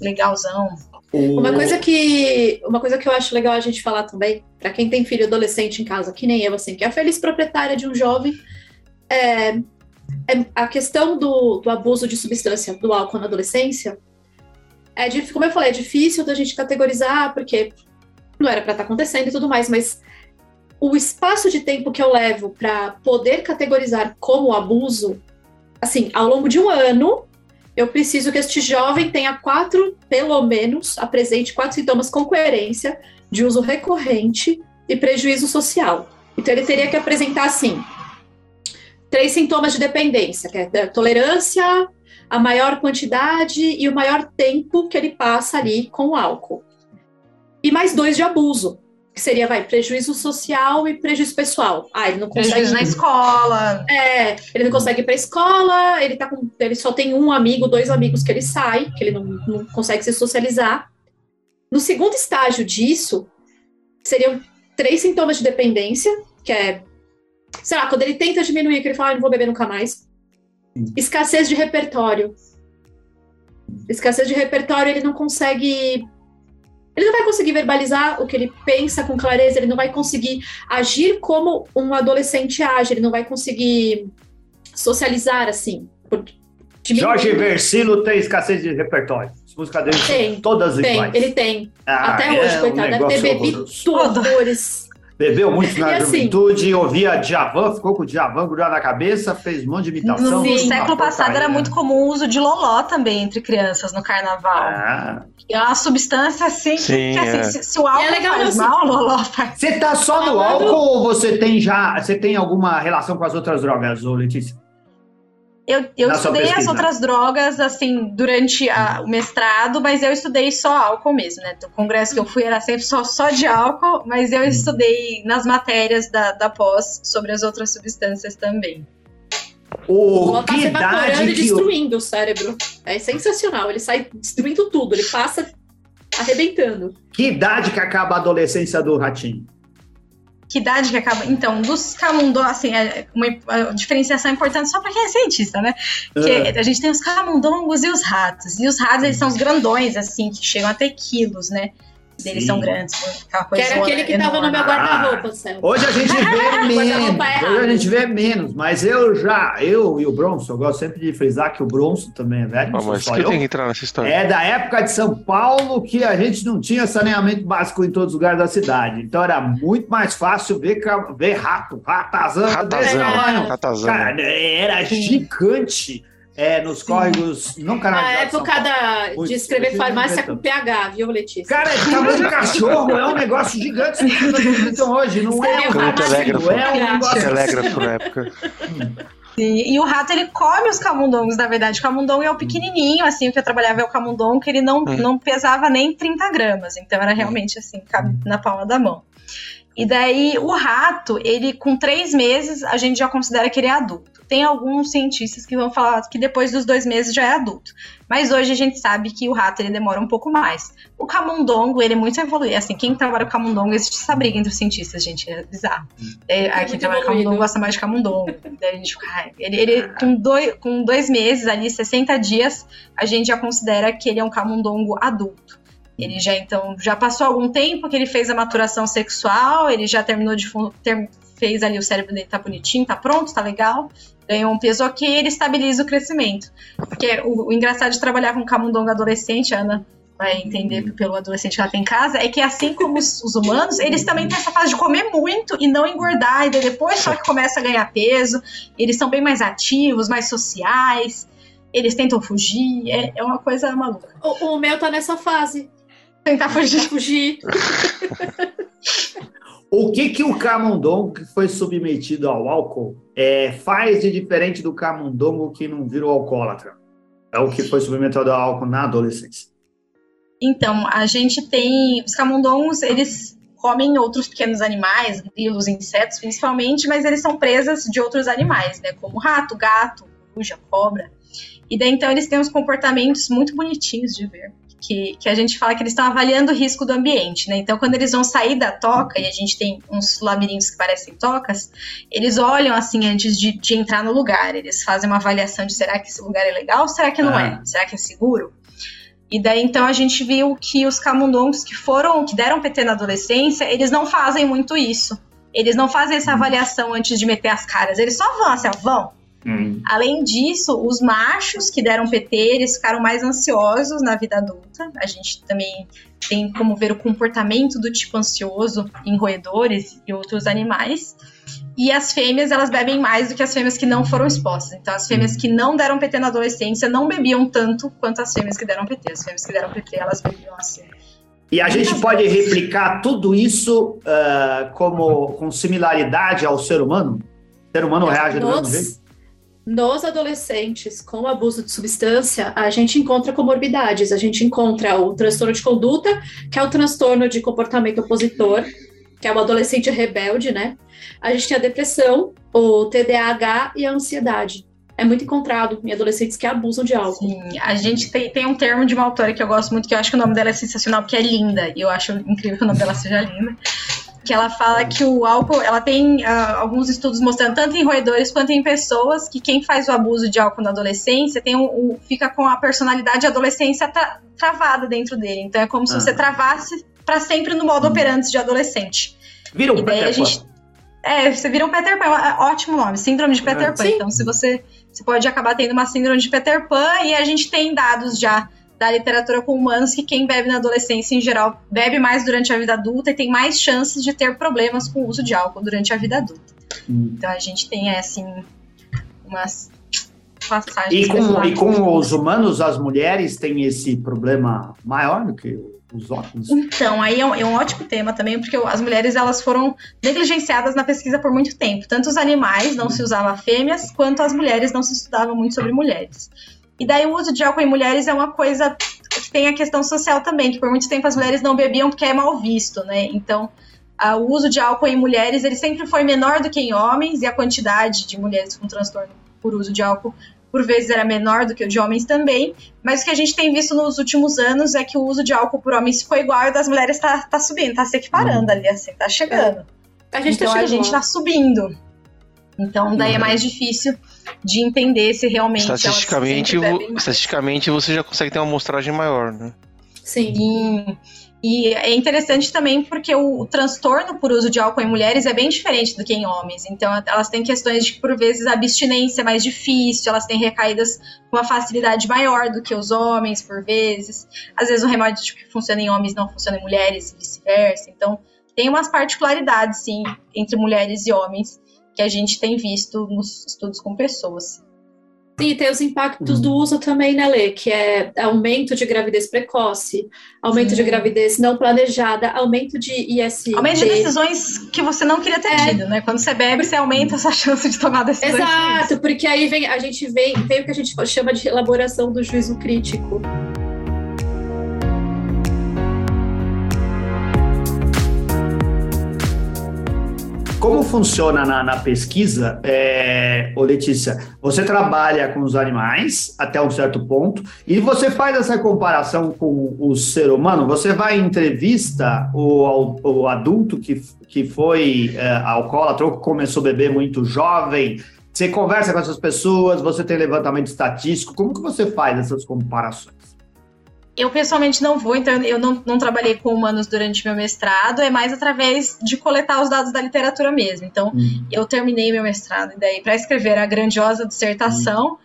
legalzão. Uma coisa que uma coisa que eu acho legal a gente falar também, para quem tem filho adolescente em casa, que nem eu, assim, que é a feliz proprietária de um jovem, é, é a questão do, do abuso de substância, do álcool na adolescência, é como eu falei, é difícil da gente categorizar, porque não era para estar acontecendo e tudo mais, mas o espaço de tempo que eu levo para poder categorizar como abuso, assim, ao longo de um ano, eu preciso que este jovem tenha quatro, pelo menos, apresente quatro sintomas com coerência de uso recorrente e prejuízo social. Então, ele teria que apresentar, assim, três sintomas de dependência, que é a tolerância, a maior quantidade e o maior tempo que ele passa ali com o álcool. E mais dois de abuso, que seria, vai, prejuízo social e prejuízo pessoal. Ah, ele não consegue... Prejuízo na escola. É, ele não consegue ir pra escola, ele, tá com, ele só tem um amigo, dois amigos que ele sai, que ele não, não consegue se socializar. No segundo estágio disso, seriam três sintomas de dependência, que é, sei lá, quando ele tenta diminuir, que ele fala, ah, não vou beber nunca mais. Escassez de repertório. Escassez de repertório, ele não consegue. Ele não vai conseguir verbalizar o que ele pensa com clareza, ele não vai conseguir agir como um adolescente age, ele não vai conseguir socializar assim. por-. Jorge Versilo tem escassez de repertório. As músicas dele Tem, todas Tem, iguais. ele tem. Ah, Até é hoje, um coitado, deve ter bebido horroroso. Bebeu muito na E assim- juventude, ouvia Djavan, ficou com o Djavan grudado na cabeça, fez um monte de imitação. No século passado era muito comum o uso de loló também entre crianças no carnaval. Ah. É uma substância assim, Sim, que assim, é. se, se o álcool E é legal, faz assim- mal, o loló faz. Você tá só no álcool ou você tem já, você tem alguma relação com as outras drogas, ô Letícia? Eu, eu Na estudei as outras drogas, assim, durante a- o mestrado, mas eu estudei só álcool mesmo, né? O congresso que eu fui era sempre só, só de álcool, mas eu estudei nas matérias da, da pós sobre as outras substâncias também. O Ela tá que evaporando e que destruindo o cérebro. É sensacional. Ele sai destruindo tudo. Ele passa arrebentando. que idade que acaba a adolescência do ratinho? Que idade que acaba. Então, dos camundongos, assim, é uma diferenciação importante só para quem é cientista, né? Que a gente tem os camundongos e os ratos. E os ratos, eles são os grandões, assim, que chegam a ter quilos, né? Eles Sim. são grandes, aquela Que coisa era aquele que tava no meu guarda-roupa, Céu. Hoje a gente vê *laughs* menos. Errado. Hoje a gente vê menos, mas eu já, eu e o Bronson, eu gosto sempre de frisar que o Bronson também é velho, Ah, mas só que eu tenho que entrar nessa história. É da época de São Paulo que a gente não tinha saneamento básico em todos os lugares da cidade. Então era muito mais fácil ver, ver rato, ratazana Ratazana, tamanho. ratazana. Cara, era gigante é, nos córregos não Na canalizados. São época da, de escrever Muito farmácia com PH, viu, Letícia? Cara, é tamanho de cachorro, é um negócio gigante. Vocês não acreditam hoje, não é um Escreveu rato, telégrafo. é um negócio Telégrafo na época. E, e o rato, ele come os camundongos, na verdade. O camundongo é o pequenininho, assim, o que eu trabalhava é o camundongo, que ele não, Hum. não pesava nem 30 gramas. Então era realmente, assim, cabe na palma da mão. E daí, o rato, ele, com três meses, a gente já considera que ele é adulto. Tem alguns cientistas que vão falar que depois dos dois meses já é adulto. Mas hoje a gente sabe que o rato, ele demora um pouco mais. O camundongo, ele é muito evoluído. Assim, quem trabalha com camundongo, existe essa briga entre os cientistas, gente. É bizarro. É, aqui muito trabalha com camundongo gosta mais de camundongo. Daí a gente fica, ele, ele com, dois, com dois meses, ali, 60 dias, a gente já considera que ele é um camundongo adulto. Ele já, então, já passou algum tempo que ele fez a maturação sexual, ele já terminou de ter- fez ali o cérebro dele tá bonitinho, tá pronto, tá legal, ganhou um peso ok, ele estabiliza o crescimento. Porque o, o engraçado de trabalhar com camundongo adolescente, a Ana vai entender pelo adolescente que ela tem em casa, é que assim como os, os humanos, eles também têm essa fase de comer muito e não engordar, e daí depois só que começa a ganhar peso, eles são bem mais ativos, mais sociais, eles tentam fugir, é, é uma coisa maluca. O, o meu tá nessa fase. Tentar fugir. Fugir. O que que o camundongo que foi submetido ao álcool é, faz de diferente do camundongo que não virou alcoólatra? É o que foi submetido ao álcool na adolescência. Então, a gente tem. Os camundongos, eles comem outros pequenos animais, grilos, insetos principalmente, mas eles são presas de outros animais, né? Como rato, gato, coruja, cobra. E daí então eles têm uns comportamentos muito bonitinhos de ver. Que, que a gente fala que eles estão avaliando o risco do ambiente, né? Então, quando eles vão sair da toca, e a gente tem uns labirintos que parecem tocas, eles olham assim antes de, de entrar no lugar. Eles fazem uma avaliação de será que esse lugar é legal ou será que não Ah. é? Será que é seguro? E daí então a gente viu que os camundongos que foram, que deram PT na adolescência, eles não fazem muito isso. Eles não fazem essa avaliação antes de meter as caras, eles só vão assim, ó, vão. Além disso, os machos que deram PT, eles ficaram mais ansiosos na vida adulta. A gente também tem como ver o comportamento do tipo ansioso em roedores e outros animais. E as fêmeas, elas bebem mais do que as fêmeas que não foram expostas. Então, as fêmeas que não deram PT na adolescência não bebiam tanto quanto as fêmeas que deram PT. As fêmeas que deram PT, elas bebiam assim. E a gente pode replicar tudo isso ah, como com similaridade ao ser humano? O ser humano reage do mesmo jeito? Nos, adolescentes com abuso de substância, a gente encontra comorbidades. A gente encontra o transtorno de conduta, que é o transtorno de comportamento opositor, que é o adolescente rebelde, né? A gente tem a depressão, o TDAH e a ansiedade. É muito encontrado em adolescentes que abusam de álcool. Sim, a gente tem, tem um termo de uma autora que eu gosto muito, que eu acho que o nome dela é sensacional, porque é linda. E eu acho incrível que o nome dela seja linda. Que ela fala que o álcool, ela tem ah, alguns estudos mostrando, tanto em roedores quanto em pessoas, que quem faz o abuso de álcool na adolescência tem um, um- fica com a personalidade de adolescência tra- travada dentro dele. Então é como se Ah. você travasse para sempre no modo operante de adolescente. Vira um E daí a Peter Pan. gente. É, você vira um Peter Pan, é um ótimo nome, síndrome de Peter É. Pan. Sim. Então, se você, você pode acabar tendo uma síndrome de Peter Pan, e a gente tem dados já da literatura com humanos que quem bebe na adolescência, em geral, bebe mais durante a vida adulta e tem mais chances de ter problemas com o uso de álcool durante a vida adulta. Hum. Então, a gente tem, assim, umas passagens. E com, e com os humanos, as mulheres têm esse problema maior do que os homens? Então, aí é um, é um ótimo tema também, porque as mulheres elas foram negligenciadas na pesquisa por muito tempo. Tanto os animais não se usava fêmeas, quanto as mulheres não se estudava muito sobre mulheres. E daí o uso de álcool em mulheres é uma coisa que tem a questão social também, que por muito tempo as mulheres não bebiam porque é mal visto, né? Então, ah, o uso de álcool em mulheres ele sempre foi menor do que em homens e a quantidade de mulheres com transtorno por uso de álcool por vezes era menor do que o de homens também, mas o que a gente tem visto nos últimos anos é que o uso de álcool por homens ficou igual e o das mulheres tá, tá subindo, tá se equiparando ali, assim, tá chegando. A gente então tá a gente lá. tá subindo. Então daí é Uhum. mais difícil de entender se realmente elas Estatisticamente, bebem mais. estatisticamente, você já consegue ter uma amostragem maior, né? Sim. Sim. E é interessante também porque o, o, transtorno por uso de álcool em mulheres é bem diferente do que em homens. Então, elas têm questões de que, por vezes, a abstinência é mais difícil, elas têm recaídas com uma facilidade maior do que os homens, por vezes. Às vezes, o remédio que funciona em homens não funciona em mulheres e vice-versa. Então, tem umas particularidades, sim, entre mulheres e homens que a gente tem visto nos estudos com pessoas. Sim, tem os impactos do uso também, né, Lê? Que é aumento de gravidez precoce, aumento Sim. de gravidez não planejada, aumento de IST. Aumento de decisões que você não queria ter é. tido, né? Quando você bebe, você aumenta a sua chance de tomar decisões. Exato, porque aí vem, a gente vem, vem o que a gente chama de elaboração do juízo crítico. Como funciona na, na pesquisa, é, ô Letícia? Você trabalha com os animais até um certo ponto e você faz essa comparação com o ser humano? Você vai em entrevista o, o adulto que, que foi é, alcoólatra ou que começou a beber muito jovem? Você conversa com essas pessoas, você tem levantamento estatístico, como que você faz essas comparações? Eu pessoalmente não vou, então eu não, não trabalhei com humanos durante meu mestrado, é mais através de coletar os dados da literatura mesmo. Então, uhum. eu terminei meu mestrado, e daí, para escrever a grandiosa dissertação, uhum.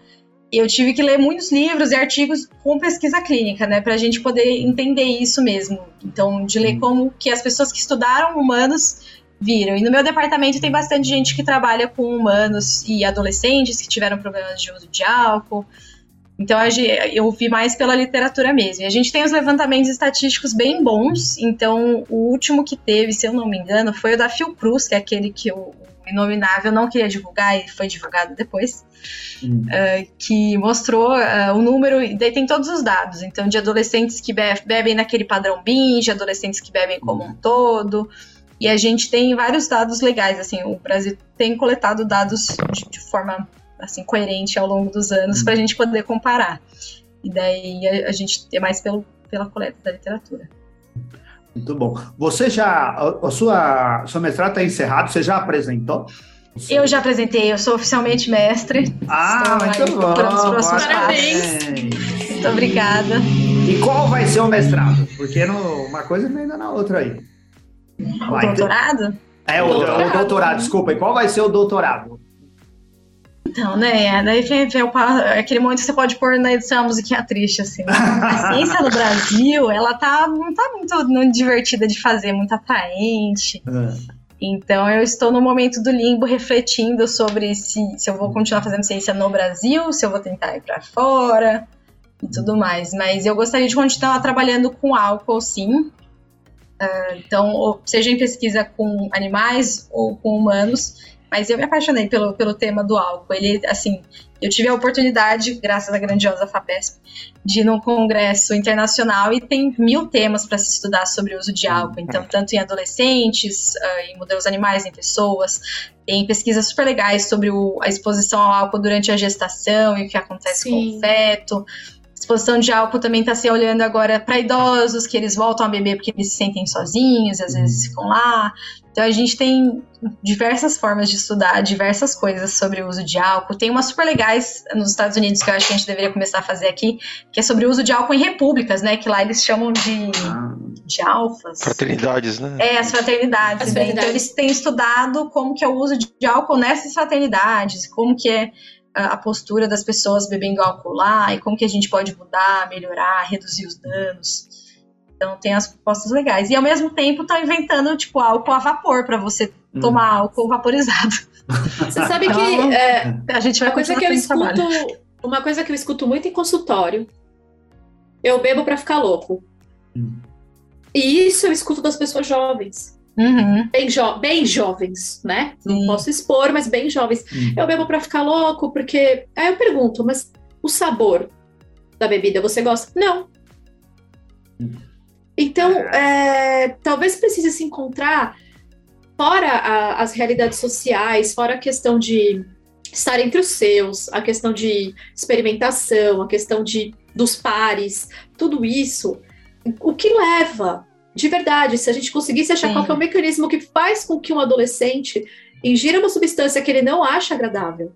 eu tive que ler muitos livros e artigos com pesquisa clínica, né, para a gente poder entender isso mesmo. Então, de ler uhum. como que as pessoas que estudaram humanos viram. E no meu departamento tem bastante gente que trabalha com humanos e adolescentes que tiveram problemas de uso de álcool. Então eu vi mais pela literatura mesmo. E a gente tem os levantamentos estatísticos bem bons. Então o último que teve, se eu não me engano, foi o da Fiocruz, que é aquele que o Inominável não queria divulgar e foi divulgado depois, hum. uh, que mostrou uh, o número, e daí tem todos os dados, então de adolescentes que be bebem naquele padrão binge, adolescentes que bebem como um todo, e a gente tem vários dados legais, assim, o Brasil tem coletado dados de, de forma assim coerente ao longo dos anos para a gente poder comparar. E daí a, a gente é mais pelo, pela coleta da literatura. Muito bom. Você já, a sua, sua mestrado está encerrado, você já apresentou? Eu já apresentei, eu sou oficialmente mestre. Ah, muito bom. Os próximos Parabéns. Muito obrigada. E qual vai ser o mestrado? Porque no, uma coisa ainda na outra aí. Vai, o doutorado? É, o doutorado. o doutorado, desculpa. E qual vai ser o doutorado? Então, né? Daí vem, vem o, aquele momento que você pode pôr na edição a musiquinha triste, assim. A ciência no Brasil, ela tá, não tá muito divertida de fazer, muito atraente. É. Então, eu estou no momento do limbo refletindo sobre se, se eu vou continuar fazendo ciência no Brasil, se eu vou tentar ir para fora e tudo mais. Mas eu gostaria de continuar trabalhando com álcool, sim. Uh, então, seja em pesquisa com animais ou com humanos, mas eu me apaixonei pelo, pelo tema do álcool. Ele, assim, eu tive a oportunidade, graças à grandiosa FAPESP, de ir num congresso internacional e tem mil temas para se estudar sobre o uso de álcool. Então, tanto em adolescentes, uh, em modelos animais, em pessoas, tem pesquisas super legais sobre o, a exposição ao álcool durante a gestação e o que acontece Sim. com o feto. Exposição de álcool também está se olhando agora para idosos, que eles voltam a beber porque eles se sentem sozinhos, às vezes ficam lá. Então a gente tem diversas formas de estudar diversas coisas sobre o uso de álcool. Tem umas super legais nos Estados Unidos que eu acho que a gente deveria começar a fazer aqui, que é sobre o uso de álcool em repúblicas, né? Que lá eles chamam de, de alfas. Fraternidades, né? É, as fraternidades. As né? Então eles têm estudado como que é o uso de álcool nessas fraternidades, como que é a postura das pessoas bebendo álcool lá e como que a gente pode mudar, melhorar, reduzir os danos. Então tem as propostas legais. E ao mesmo tempo estão inventando, tipo, álcool a vapor para você hum. tomar álcool vaporizado. *laughs* Você sabe que então, é, a gente vai uma coisa que eu escuto, trabalho. uma coisa que eu escuto muito em consultório. Eu bebo para ficar louco. Hum. E isso eu escuto das pessoas jovens. Uhum. Bem, jo bem jovens, né? Não posso expor, mas bem jovens. Uhum. Eu bebo para ficar louco, porque. Aí eu pergunto, mas o sabor da bebida você gosta? Não. Uhum. Então, é, talvez precise se encontrar fora a, as realidades sociais, fora a questão de estar entre os seus, a questão de experimentação, a questão de dos pares, tudo isso, o que leva, de verdade, se a gente conseguisse achar Sim. qual é o mecanismo que faz com que um adolescente ingira uma substância que ele não acha agradável,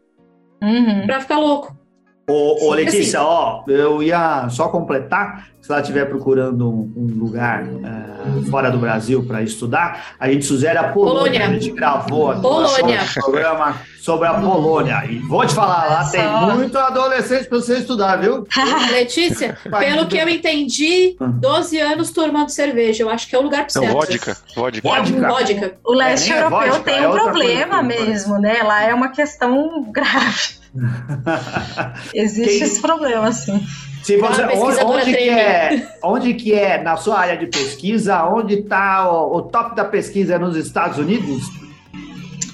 uhum. para ficar louco. Ô, ô Letícia, ó, eu ia só completar, se ela estiver procurando um, um lugar uh, fora do Brasil para estudar, a gente sugere a Polônia. Polônia. A gente gravou aqui Polônia. um programa sobre a Polônia. E vou te falar, lá tem muito adolescente para você estudar, viu? *laughs* Letícia, pelo que eu entendi, 12 hum. anos tomando cerveja. Eu acho que é o lugar para você. Vodka. Vodka. Vodka. vodka. O leste é, europeu vodka, tem é um problema mesmo, né? Lá é uma questão grave. *laughs* Existe Quem... esse problema, sim. Se você, onde, onde que é, onde que é na sua área de pesquisa? Onde está o, o, top da pesquisa é nos Estados Unidos?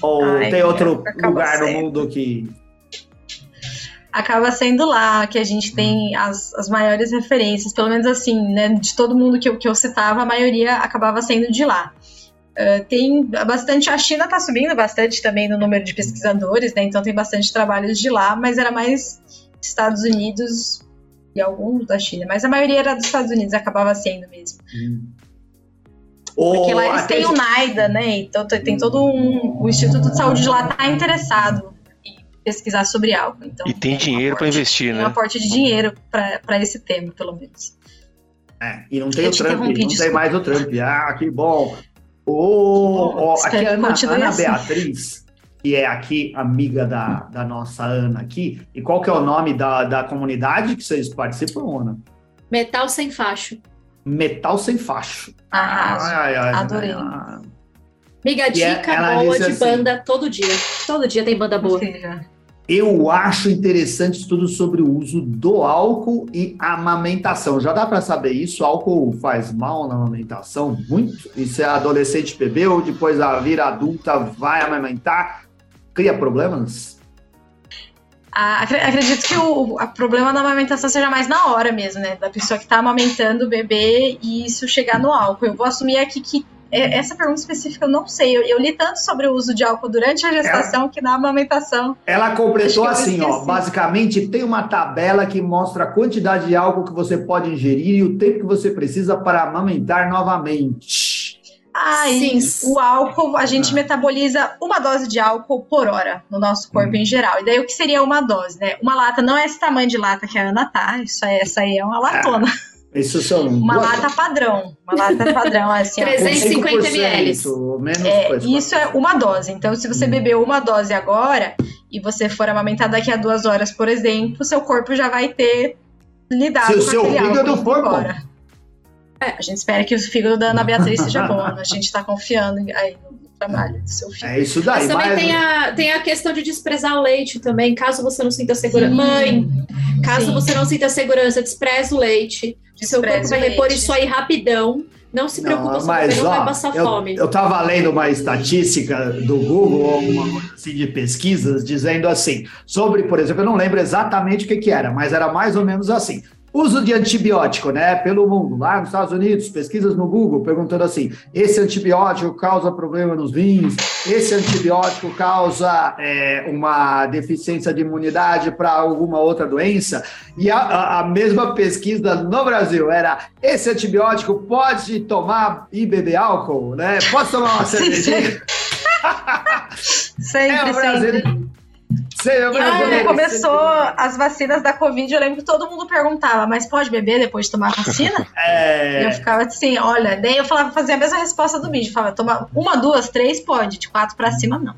Ou Ai, tem outro lugar sendo. no mundo que acaba sendo lá que a gente tem as, as maiores referências, pelo menos assim, né? De todo mundo que eu, que eu citava, a maioria acabava sendo de lá. Uh, tem bastante, a China está subindo bastante também no número de pesquisadores, né? Então tem bastante trabalhos de lá, mas era mais Estados Unidos e alguns da China, mas a maioria era dos Estados Unidos, acabava sendo mesmo. Hum. Porque lá eles têm o NAIDA, né? Então tem todo um. O Instituto de Saúde de lá está interessado em pesquisar sobre álcool. Então, e tem dinheiro para investir, tem né? Tem um aporte de dinheiro para esse tema, pelo menos. É, e não tem Eu o Trump, não desculpa. tem mais o Trump. Ah, que bom. Oh, oh, aqui a Ana, Ana assim. Beatriz, que é aqui amiga da, da nossa Ana aqui. E qual que é o nome da, da comunidade que vocês participam, Ana? Metal Sem Facho. Metal Sem Facho. Ah, ai, ai, adorei. Amiga, é, dica é, boa de assim, banda todo dia. Todo dia tem banda boa. Eu acho interessante estudo sobre o uso do álcool e amamentação. Já dá para saber isso? O álcool faz mal na amamentação? Muito? E se a adolescente bebeu, depois a vira adulta, vai amamentar, cria problemas? Ah, acredito que o, o problema da amamentação seja mais na hora mesmo, né? Da pessoa que está amamentando o bebê e isso chegar no álcool. Eu vou assumir aqui que essa pergunta específica eu não sei. Eu, eu, li tanto sobre o uso de álcool durante a gestação ela, que na amamentação. Ela completou assim, ó. Basicamente, tem uma tabela que mostra a quantidade de álcool que você pode ingerir e o tempo que você precisa para amamentar novamente. Ah, sim. O álcool, a gente ah. metaboliza uma dose de álcool por hora no nosso corpo hum. em geral. E daí o que seria uma dose, né? Uma lata não é esse tamanho de lata que a Ana tá. Isso aí, essa aí é uma latona. É. Isso são uma duas... lata padrão, uma lata *laughs* padrão assim, 350 ml. É, isso é uma dose. Então, se você hum. bebeu uma dose agora e você for amamentar daqui a duas horas, por exemplo, seu corpo já vai ter lidado se o seu fígado for agora. É, a gente espera que o fígado da Ana Beatriz seja bom. Né? A gente está confiando aí no trabalho do seu filho. É isso daí. Mas também mas... tem, a, tem a questão de desprezar o leite também, caso você não sinta segurança. Mãe, caso Sim. você não sinta segurança, despreze o leite. Seu corpo vai repor isso aí rapidão. Não se preocupe, não, mas, não ó, vai passar eu, fome. Eu estava lendo uma estatística do Google, alguma coisa assim de pesquisas, dizendo assim, sobre, por exemplo, eu não lembro exatamente o que, que era, mas era mais ou menos assim. Uso de antibiótico, né, pelo mundo. Lá nos Estados Unidos, pesquisas no Google perguntando assim: esse antibiótico causa problema nos rins, esse antibiótico causa é, uma deficiência de imunidade para alguma outra doença. E a, a, mesma pesquisa no Brasil era: esse antibiótico pode tomar e beber álcool, né? Pode tomar uma *laughs* cervejinha? sempre, *laughs* é, sempre. Sei, eu quando começou as vacinas da Covid, eu lembro que todo mundo perguntava, mas pode beber depois de tomar a vacina? *laughs* É... E eu ficava assim, olha, daí eu falava, fazia a mesma resposta do vídeo, falava, tomar uma, duas, três, pode, de quatro para cima, não.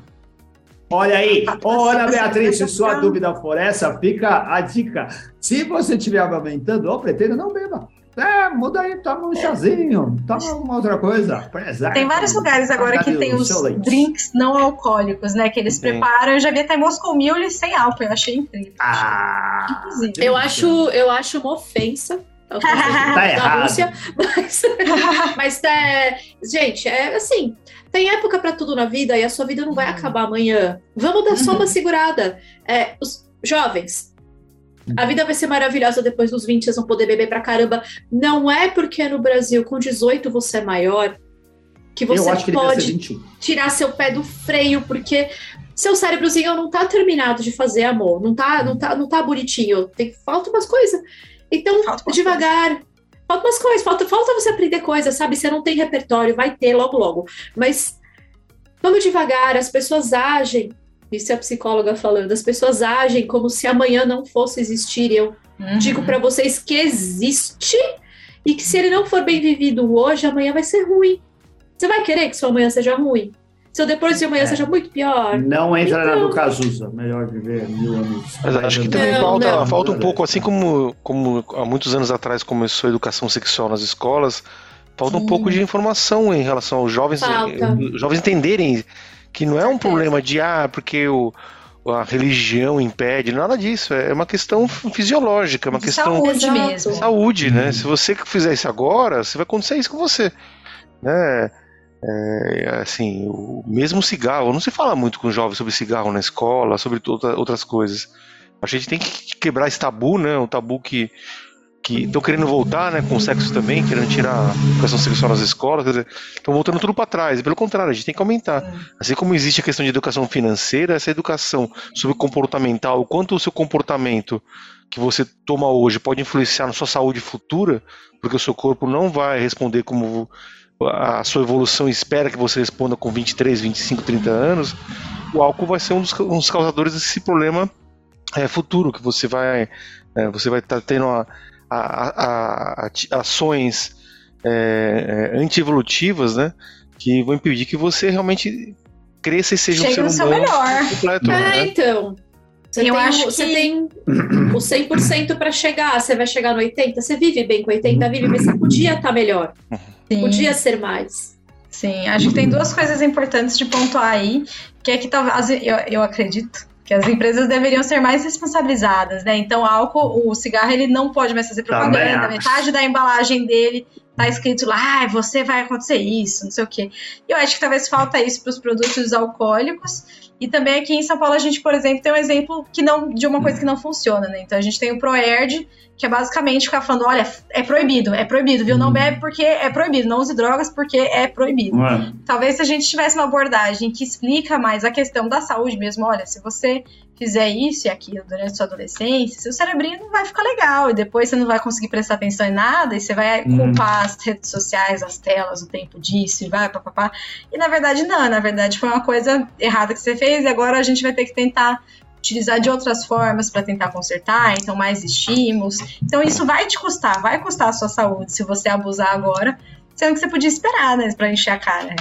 Olha aí, olha, Beatriz, se sua dúvida for essa, fica a dica. Se você estiver amamentando ou pretendo, não beba. É, muda aí, toma um chazinho, toma uma outra coisa. Tem vários lugares agora que tem os drinks não alcoólicos, né? Que eles preparam. Eu já vi até Moscow Mule sem álcool, eu achei incrível. Ah, Inclusive. Eu acho, eu acho uma ofensa *laughs* tá errado. Rússia, mas, *laughs* mas é, gente, é assim, tem época para tudo na vida e a sua vida não vai uhum. acabar amanhã. Vamos dar só uma uhum. segurada. É, os jovens, a vida vai ser maravilhosa depois dos 20, vocês vão poder beber pra caramba. Não é porque no Brasil, com 18, você é maior, que você que pode tirar seu pé do freio, porque seu cérebrozinho não tá terminado de fazer amor, não tá, não tá, não tá bonitinho, tem, falta umas coisas. Então, falta devagar. Coisas. Falta umas coisas, falta, falta você aprender coisas, sabe? Você não tem repertório, vai ter logo, logo. Mas vamos devagar, as pessoas agem isso é a psicóloga falando, as pessoas agem como se amanhã não fosse existir. Eu uhum. digo para vocês que existe e que se ele não for bem vivido hoje, amanhã vai ser ruim. Você vai querer que sua amanhã seja ruim? Se depois de amanhã é. seja muito pior. Não entra então... na do Cazuza. Melhor viver mil anos. Mas acho que também não, falta, não. falta um pouco, assim como, como há muitos anos atrás começou a educação sexual nas escolas, falta Sim. um pouco de informação em relação aos jovens, os jovens entenderem que não é um problema de ah, porque o a religião impede, nada disso. É uma questão fisiológica, é uma de questão saúde mesmo. Saúde, né? Se você fizer isso agora, você vai acontecer isso com você, né? É, assim, o mesmo cigarro, não se fala muito com jovens sobre cigarro na escola, sobre outras coisas. A gente tem que quebrar esse tabu, né? O tabu que que estão querendo voltar, né, com o sexo também, querendo tirar educação sexual nas escolas, estão voltando tudo para trás. Pelo contrário, a gente tem que aumentar. Assim como existe a questão de educação financeira, essa educação sobre comportamental, o quanto o seu comportamento que você toma hoje pode influenciar na sua saúde futura, porque o seu corpo não vai responder como a sua evolução espera que você responda com 23, 25, 30 anos, o álcool vai ser um dos, um dos causadores desse problema é, futuro, que você vai é, você vai estar tá tendo a, a, a, a ações é, é, anti-evolutivas, né, que vão impedir que você realmente cresça e seja Chega um ser humano melhor. completo. É, né? então. Você eu tem, acho você que... tem o 100% para chegar, você vai chegar no 80, você vive bem com 80, vive, mas podia estar tá melhor. Sim. Podia ser mais. Sim, acho que tem duas coisas importantes de pontuar aí, que é que talvez, eu, eu acredito, que as empresas deveriam ser mais responsabilizadas, né? Então, álcool, o cigarro, ele não pode mais fazer propaganda, metade da embalagem dele tá escrito lá, ah, você vai acontecer isso, não sei o quê. Eu acho que talvez falta isso para os produtos alcoólicos. E também aqui em São Paulo a gente, por exemplo, tem um exemplo que não de uma coisa que não funciona, né? Então a gente tem o Proerd, que é basicamente ficar falando, olha, é proibido, é proibido, viu? Não uhum. bebe porque é proibido, não use drogas porque é proibido. É. Talvez se a gente tivesse uma abordagem que explica mais a questão da saúde mesmo, olha, se você fizer isso e aquilo durante a sua adolescência, seu cerebrinho não vai ficar legal e depois você não vai conseguir prestar atenção em nada e você vai uhum. culpar as redes sociais, as telas, o tempo disso e vai papapá. E na verdade não, na verdade foi uma coisa errada que você fez e agora a gente vai ter que tentar utilizar de outras formas para tentar consertar, então mais estímulos. Então isso vai te custar, vai custar a sua saúde se você abusar agora, sendo que você podia esperar, né, para encher a cara.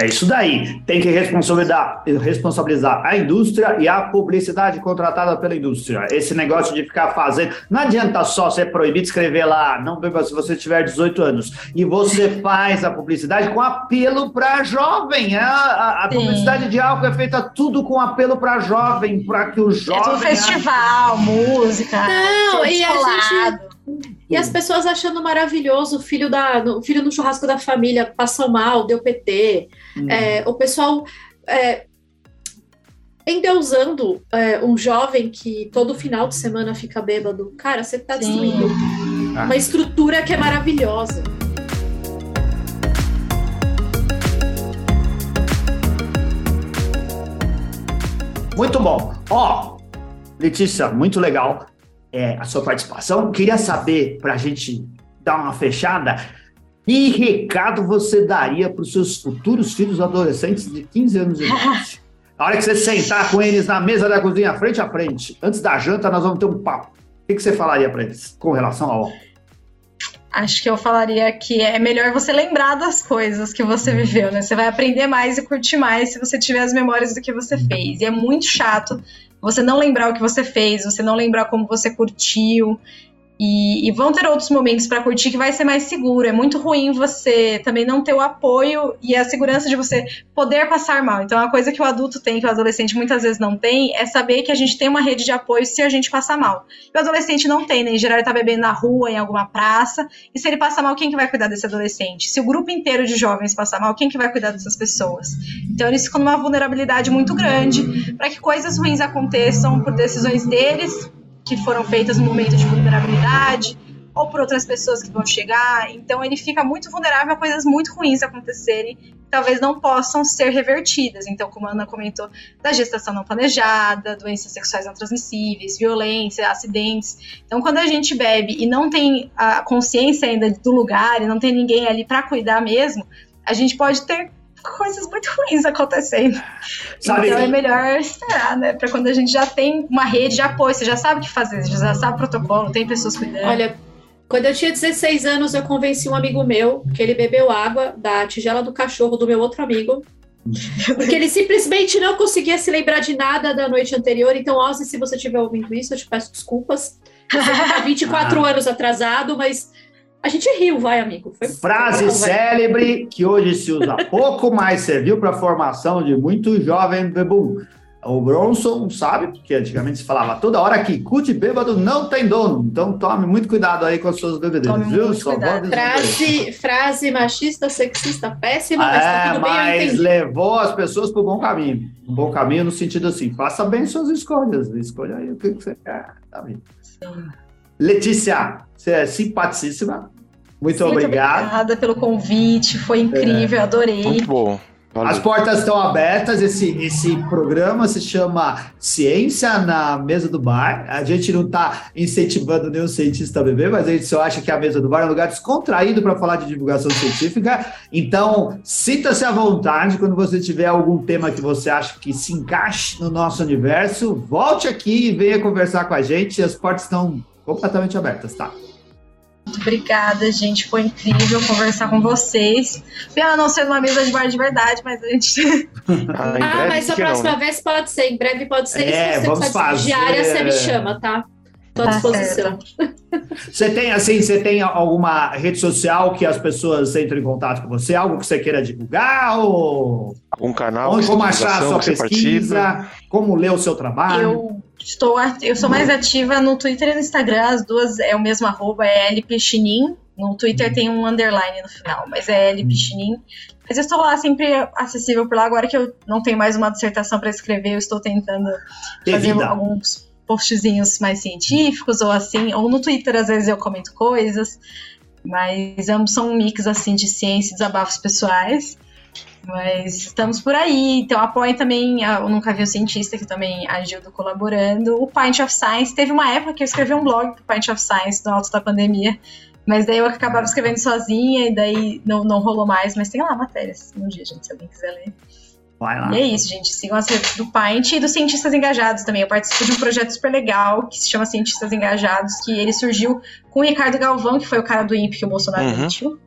É isso daí. Tem que responsabilizar, responsabilizar a indústria e a publicidade contratada pela indústria. Esse negócio de ficar fazendo. Não adianta só ser proibido escrever lá, não beba se você tiver 18 anos. E você faz a publicidade com apelo para jovem. A, a, a publicidade de álcool é feita tudo com apelo para jovem, para que o jovem. É tudo festival, música. Não, e a gente e as pessoas achando maravilhoso o filho, da, o filho no churrasco da família passou mal, deu PT. Hum. É, o pessoal é, endeusando é, um jovem que todo final de semana fica bêbado. Cara, você está destruindo ah. uma estrutura que é maravilhosa. Muito bom. Ó, Letícia, muito legal é, a sua participação. Queria saber, para a gente dar uma fechada, que recado você daria para os seus futuros filhos adolescentes de 15 anos de idade? *laughs* Na hora que você sentar com eles na mesa da cozinha, frente a frente, antes da janta, nós vamos ter um papo. O que, você falaria para eles com relação ao acho que eu falaria que é melhor você lembrar das coisas que você viveu, né? Você vai aprender mais e curtir mais se você tiver as memórias do que você fez. E é muito chato você não lembrar o que você fez, você não lembrar como você curtiu. E, e, vão ter outros momentos para curtir que vai ser mais seguro. É muito ruim você também não ter o apoio e a segurança de você poder passar mal. Então, a coisa que o adulto tem, que o adolescente muitas vezes não tem, é saber que a gente tem uma rede de apoio se a gente passar mal. E o adolescente não tem, né? Em geral, ele tá bebendo na rua, em alguma praça. E se ele passar mal, quem que vai cuidar desse adolescente? Se o grupo inteiro de jovens passar mal, quem que vai cuidar dessas pessoas? Então, eles ficam numa vulnerabilidade muito grande para que coisas ruins aconteçam por decisões deles que foram feitas no momento de vulnerabilidade ou por outras pessoas que vão chegar. Então ele fica muito vulnerável a coisas muito ruins acontecerem, que talvez não possam ser revertidas. Então, como a Ana comentou, da gestação não planejada, doenças sexuais não transmissíveis, violência, acidentes. Então, quando a gente bebe e não tem a consciência ainda do lugar e não tem ninguém ali para cuidar mesmo, a gente pode ter coisas muito ruins acontecendo. Sabe então que- é melhor esperar, né? Pra quando a gente já tem uma rede de apoio, você já sabe o que fazer, você já sabe o protocolo, tem pessoas cuidando. Olha, quando eu tinha 16 anos, eu convenci um amigo meu que ele bebeu água da tigela do cachorro do meu outro amigo. Porque ele simplesmente não conseguia se lembrar de nada da noite anterior. Então, Ozzy, se você estiver ouvindo isso, eu te peço desculpas. Você já tá 24 anos atrasado, mas a gente riu, vai, amigo. Foi Frase Não, vai. célebre que hoje se usa *laughs* pouco, mas serviu para a formação de muito jovem bebum. O Bronson sabe, porque antigamente se falava toda hora que cu de bêbado não tem dono. Então tome muito cuidado aí com as suas bebedeiras, Tome viu? muito Só. Frase, frase machista, sexista, péssima, mas tá É, tudo bem, mas levou as pessoas para o bom caminho. Um bom caminho no sentido assim, faça bem suas escolhas. Escolha aí o que você quer. Tá bem. Letícia, você é simpaticíssima. Muito, Muito obrigado. obrigada pelo convite, foi incrível, adorei. Muito bom. Valeu. As portas estão abertas. Esse, esse programa se chama Ciência na Mesa do Bar. A gente não está incentivando nenhum cientista a beber, mas a gente só acha que a mesa do bar é um lugar descontraído para falar de divulgação científica. Então, sinta-se à vontade quando você tiver algum tema que você acha que se encaixe no nosso universo. Volte aqui e venha conversar com a gente. As portas estão completamente abertas, tá? Muito obrigada, gente. Foi incrível conversar com vocês. Pena não ser uma mesa de bar de verdade, mas a gente. *laughs* Ah, Ah, mas a que não, próxima né? vez pode ser, em breve pode ser. É, Se você vamos fazer. diária, você me chama, tá? Tô à Tá disposição. *laughs* Você tem assim, você tem alguma rede social que as pessoas entram em contato com você? Algo que você queira divulgar? Ou Um canal, onde, de como achar a sua pesquisa? participa. Como ler o seu trabalho? Eu estou eu sou mais ativa no Twitter e no Instagram, as duas é o mesmo arroba, é lpchinin. No Twitter tem um underline no final, mas é lpchinin. Mas eu estou lá sempre acessível por lá. Agora que eu não tenho mais uma dissertação para escrever, eu estou tentando fazer alguns postzinhos mais científicos ou assim. Ou no Twitter, às vezes eu comento coisas. Mas ambos são um mix assim de ciência e desabafos pessoais. Mas estamos por aí. Então apoiem também a- o Nunca Vi o Cientista, que também ajuda colaborando. O Pint of Science. Teve uma época que eu escrevi um blog pro Pint of Science no alto da pandemia. Mas daí eu acabava escrevendo sozinha e daí não, não rolou mais. Mas tem lá matérias no dia, gente, se alguém quiser ler. Vai lá. E é isso, gente. Sigam as redes do Pint e dos Cientistas Engajados também. Eu participo de um projeto super legal que se chama Cientistas Engajados, que ele surgiu com o Ricardo Galvão, que foi o cara do INPE que o Bolsonaro Uhum. demitiu.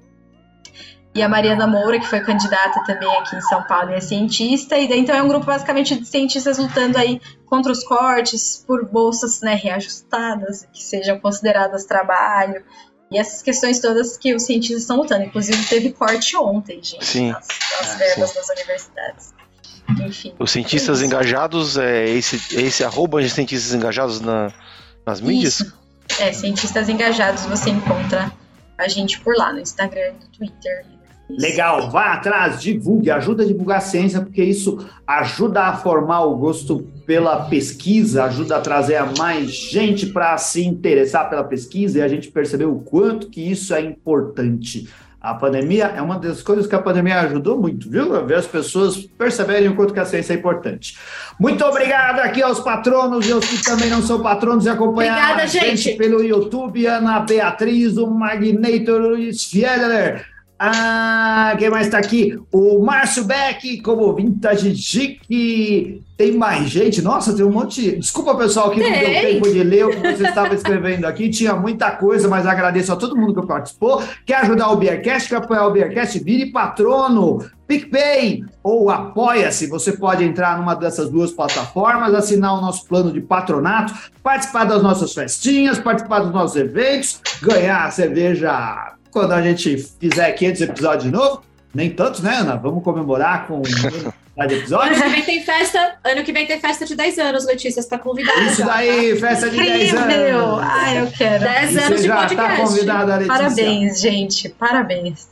E a Mariana Moura, que foi candidata também aqui em São Paulo e é cientista. E daí, então é um grupo basicamente de cientistas lutando aí contra os cortes, por bolsas né, reajustadas, que sejam consideradas trabalho. E essas questões todas que os cientistas estão lutando. Inclusive, teve corte ontem, gente, Sim. nas, nas verbas das universidades. Enfim. Os cientistas Isso. engajados, é esse, é esse arroba de cientistas engajados na- nas mídias? Isso. É, cientistas engajados, você encontra a gente por lá no Instagram, no Twitter. Legal, vá atrás, divulgue, ajuda a divulgar a ciência, porque isso ajuda a formar o gosto pela pesquisa, ajuda a trazer a mais gente para se interessar pela pesquisa e a gente percebeu o quanto que isso é importante. A pandemia é uma das coisas que a pandemia ajudou muito, viu? A ver as pessoas perceberem o quanto que a ciência é importante. Muito obrigado aqui aos patronos e aos que também não são patronos e acompanharam Obrigada, a gente, gente. pelo YouTube, Ana Beatriz, o Magnator Luiz Fiedler, ah, quem mais está aqui? O Márcio Beck, como Vintage Chique. Tem mais gente? Nossa, tem um monte. Desculpa, pessoal, que não deu Tem. tempo de ler o que você estava escrevendo aqui. Tinha muita coisa, mas agradeço a todo mundo que participou. Quer ajudar o Beercast, quer apoiar o Beercast? Vire patrono, PicPay ou Apoia-se. Você pode entrar numa dessas duas plataformas, assinar o nosso plano de patronato, participar das nossas festinhas, participar dos nossos eventos, ganhar cerveja quando a gente fizer 500 episódios de novo. Nem tantos, né, Ana? Vamos comemorar com *laughs* Ano episódio. que vem tem festa. Ano que vem tem festa de 10 anos, Letícia. Você tá convidada. Isso já, daí, festa de 10 Incrível! anos. Ai, eu quero. 10 E anos Você de já está podcast. convidada, Letícia. Parabéns, gente. Parabéns.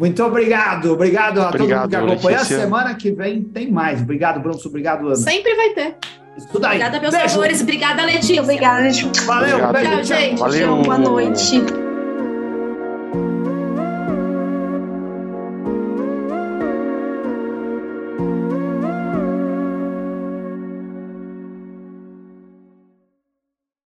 Muito obrigado. Obrigado a todo mundo Obrigado, que acompanhou. Letícia. Semana que vem tem mais. Obrigado, Bronson. Obrigado, Ana. Sempre vai ter. Isso daí. Obrigada, meus Beijo. amores. Obrigada, Letícia. Obrigada, gente. Valeu. Obrigado. Beijo. Tchau, gente. Valeu. Boa noite.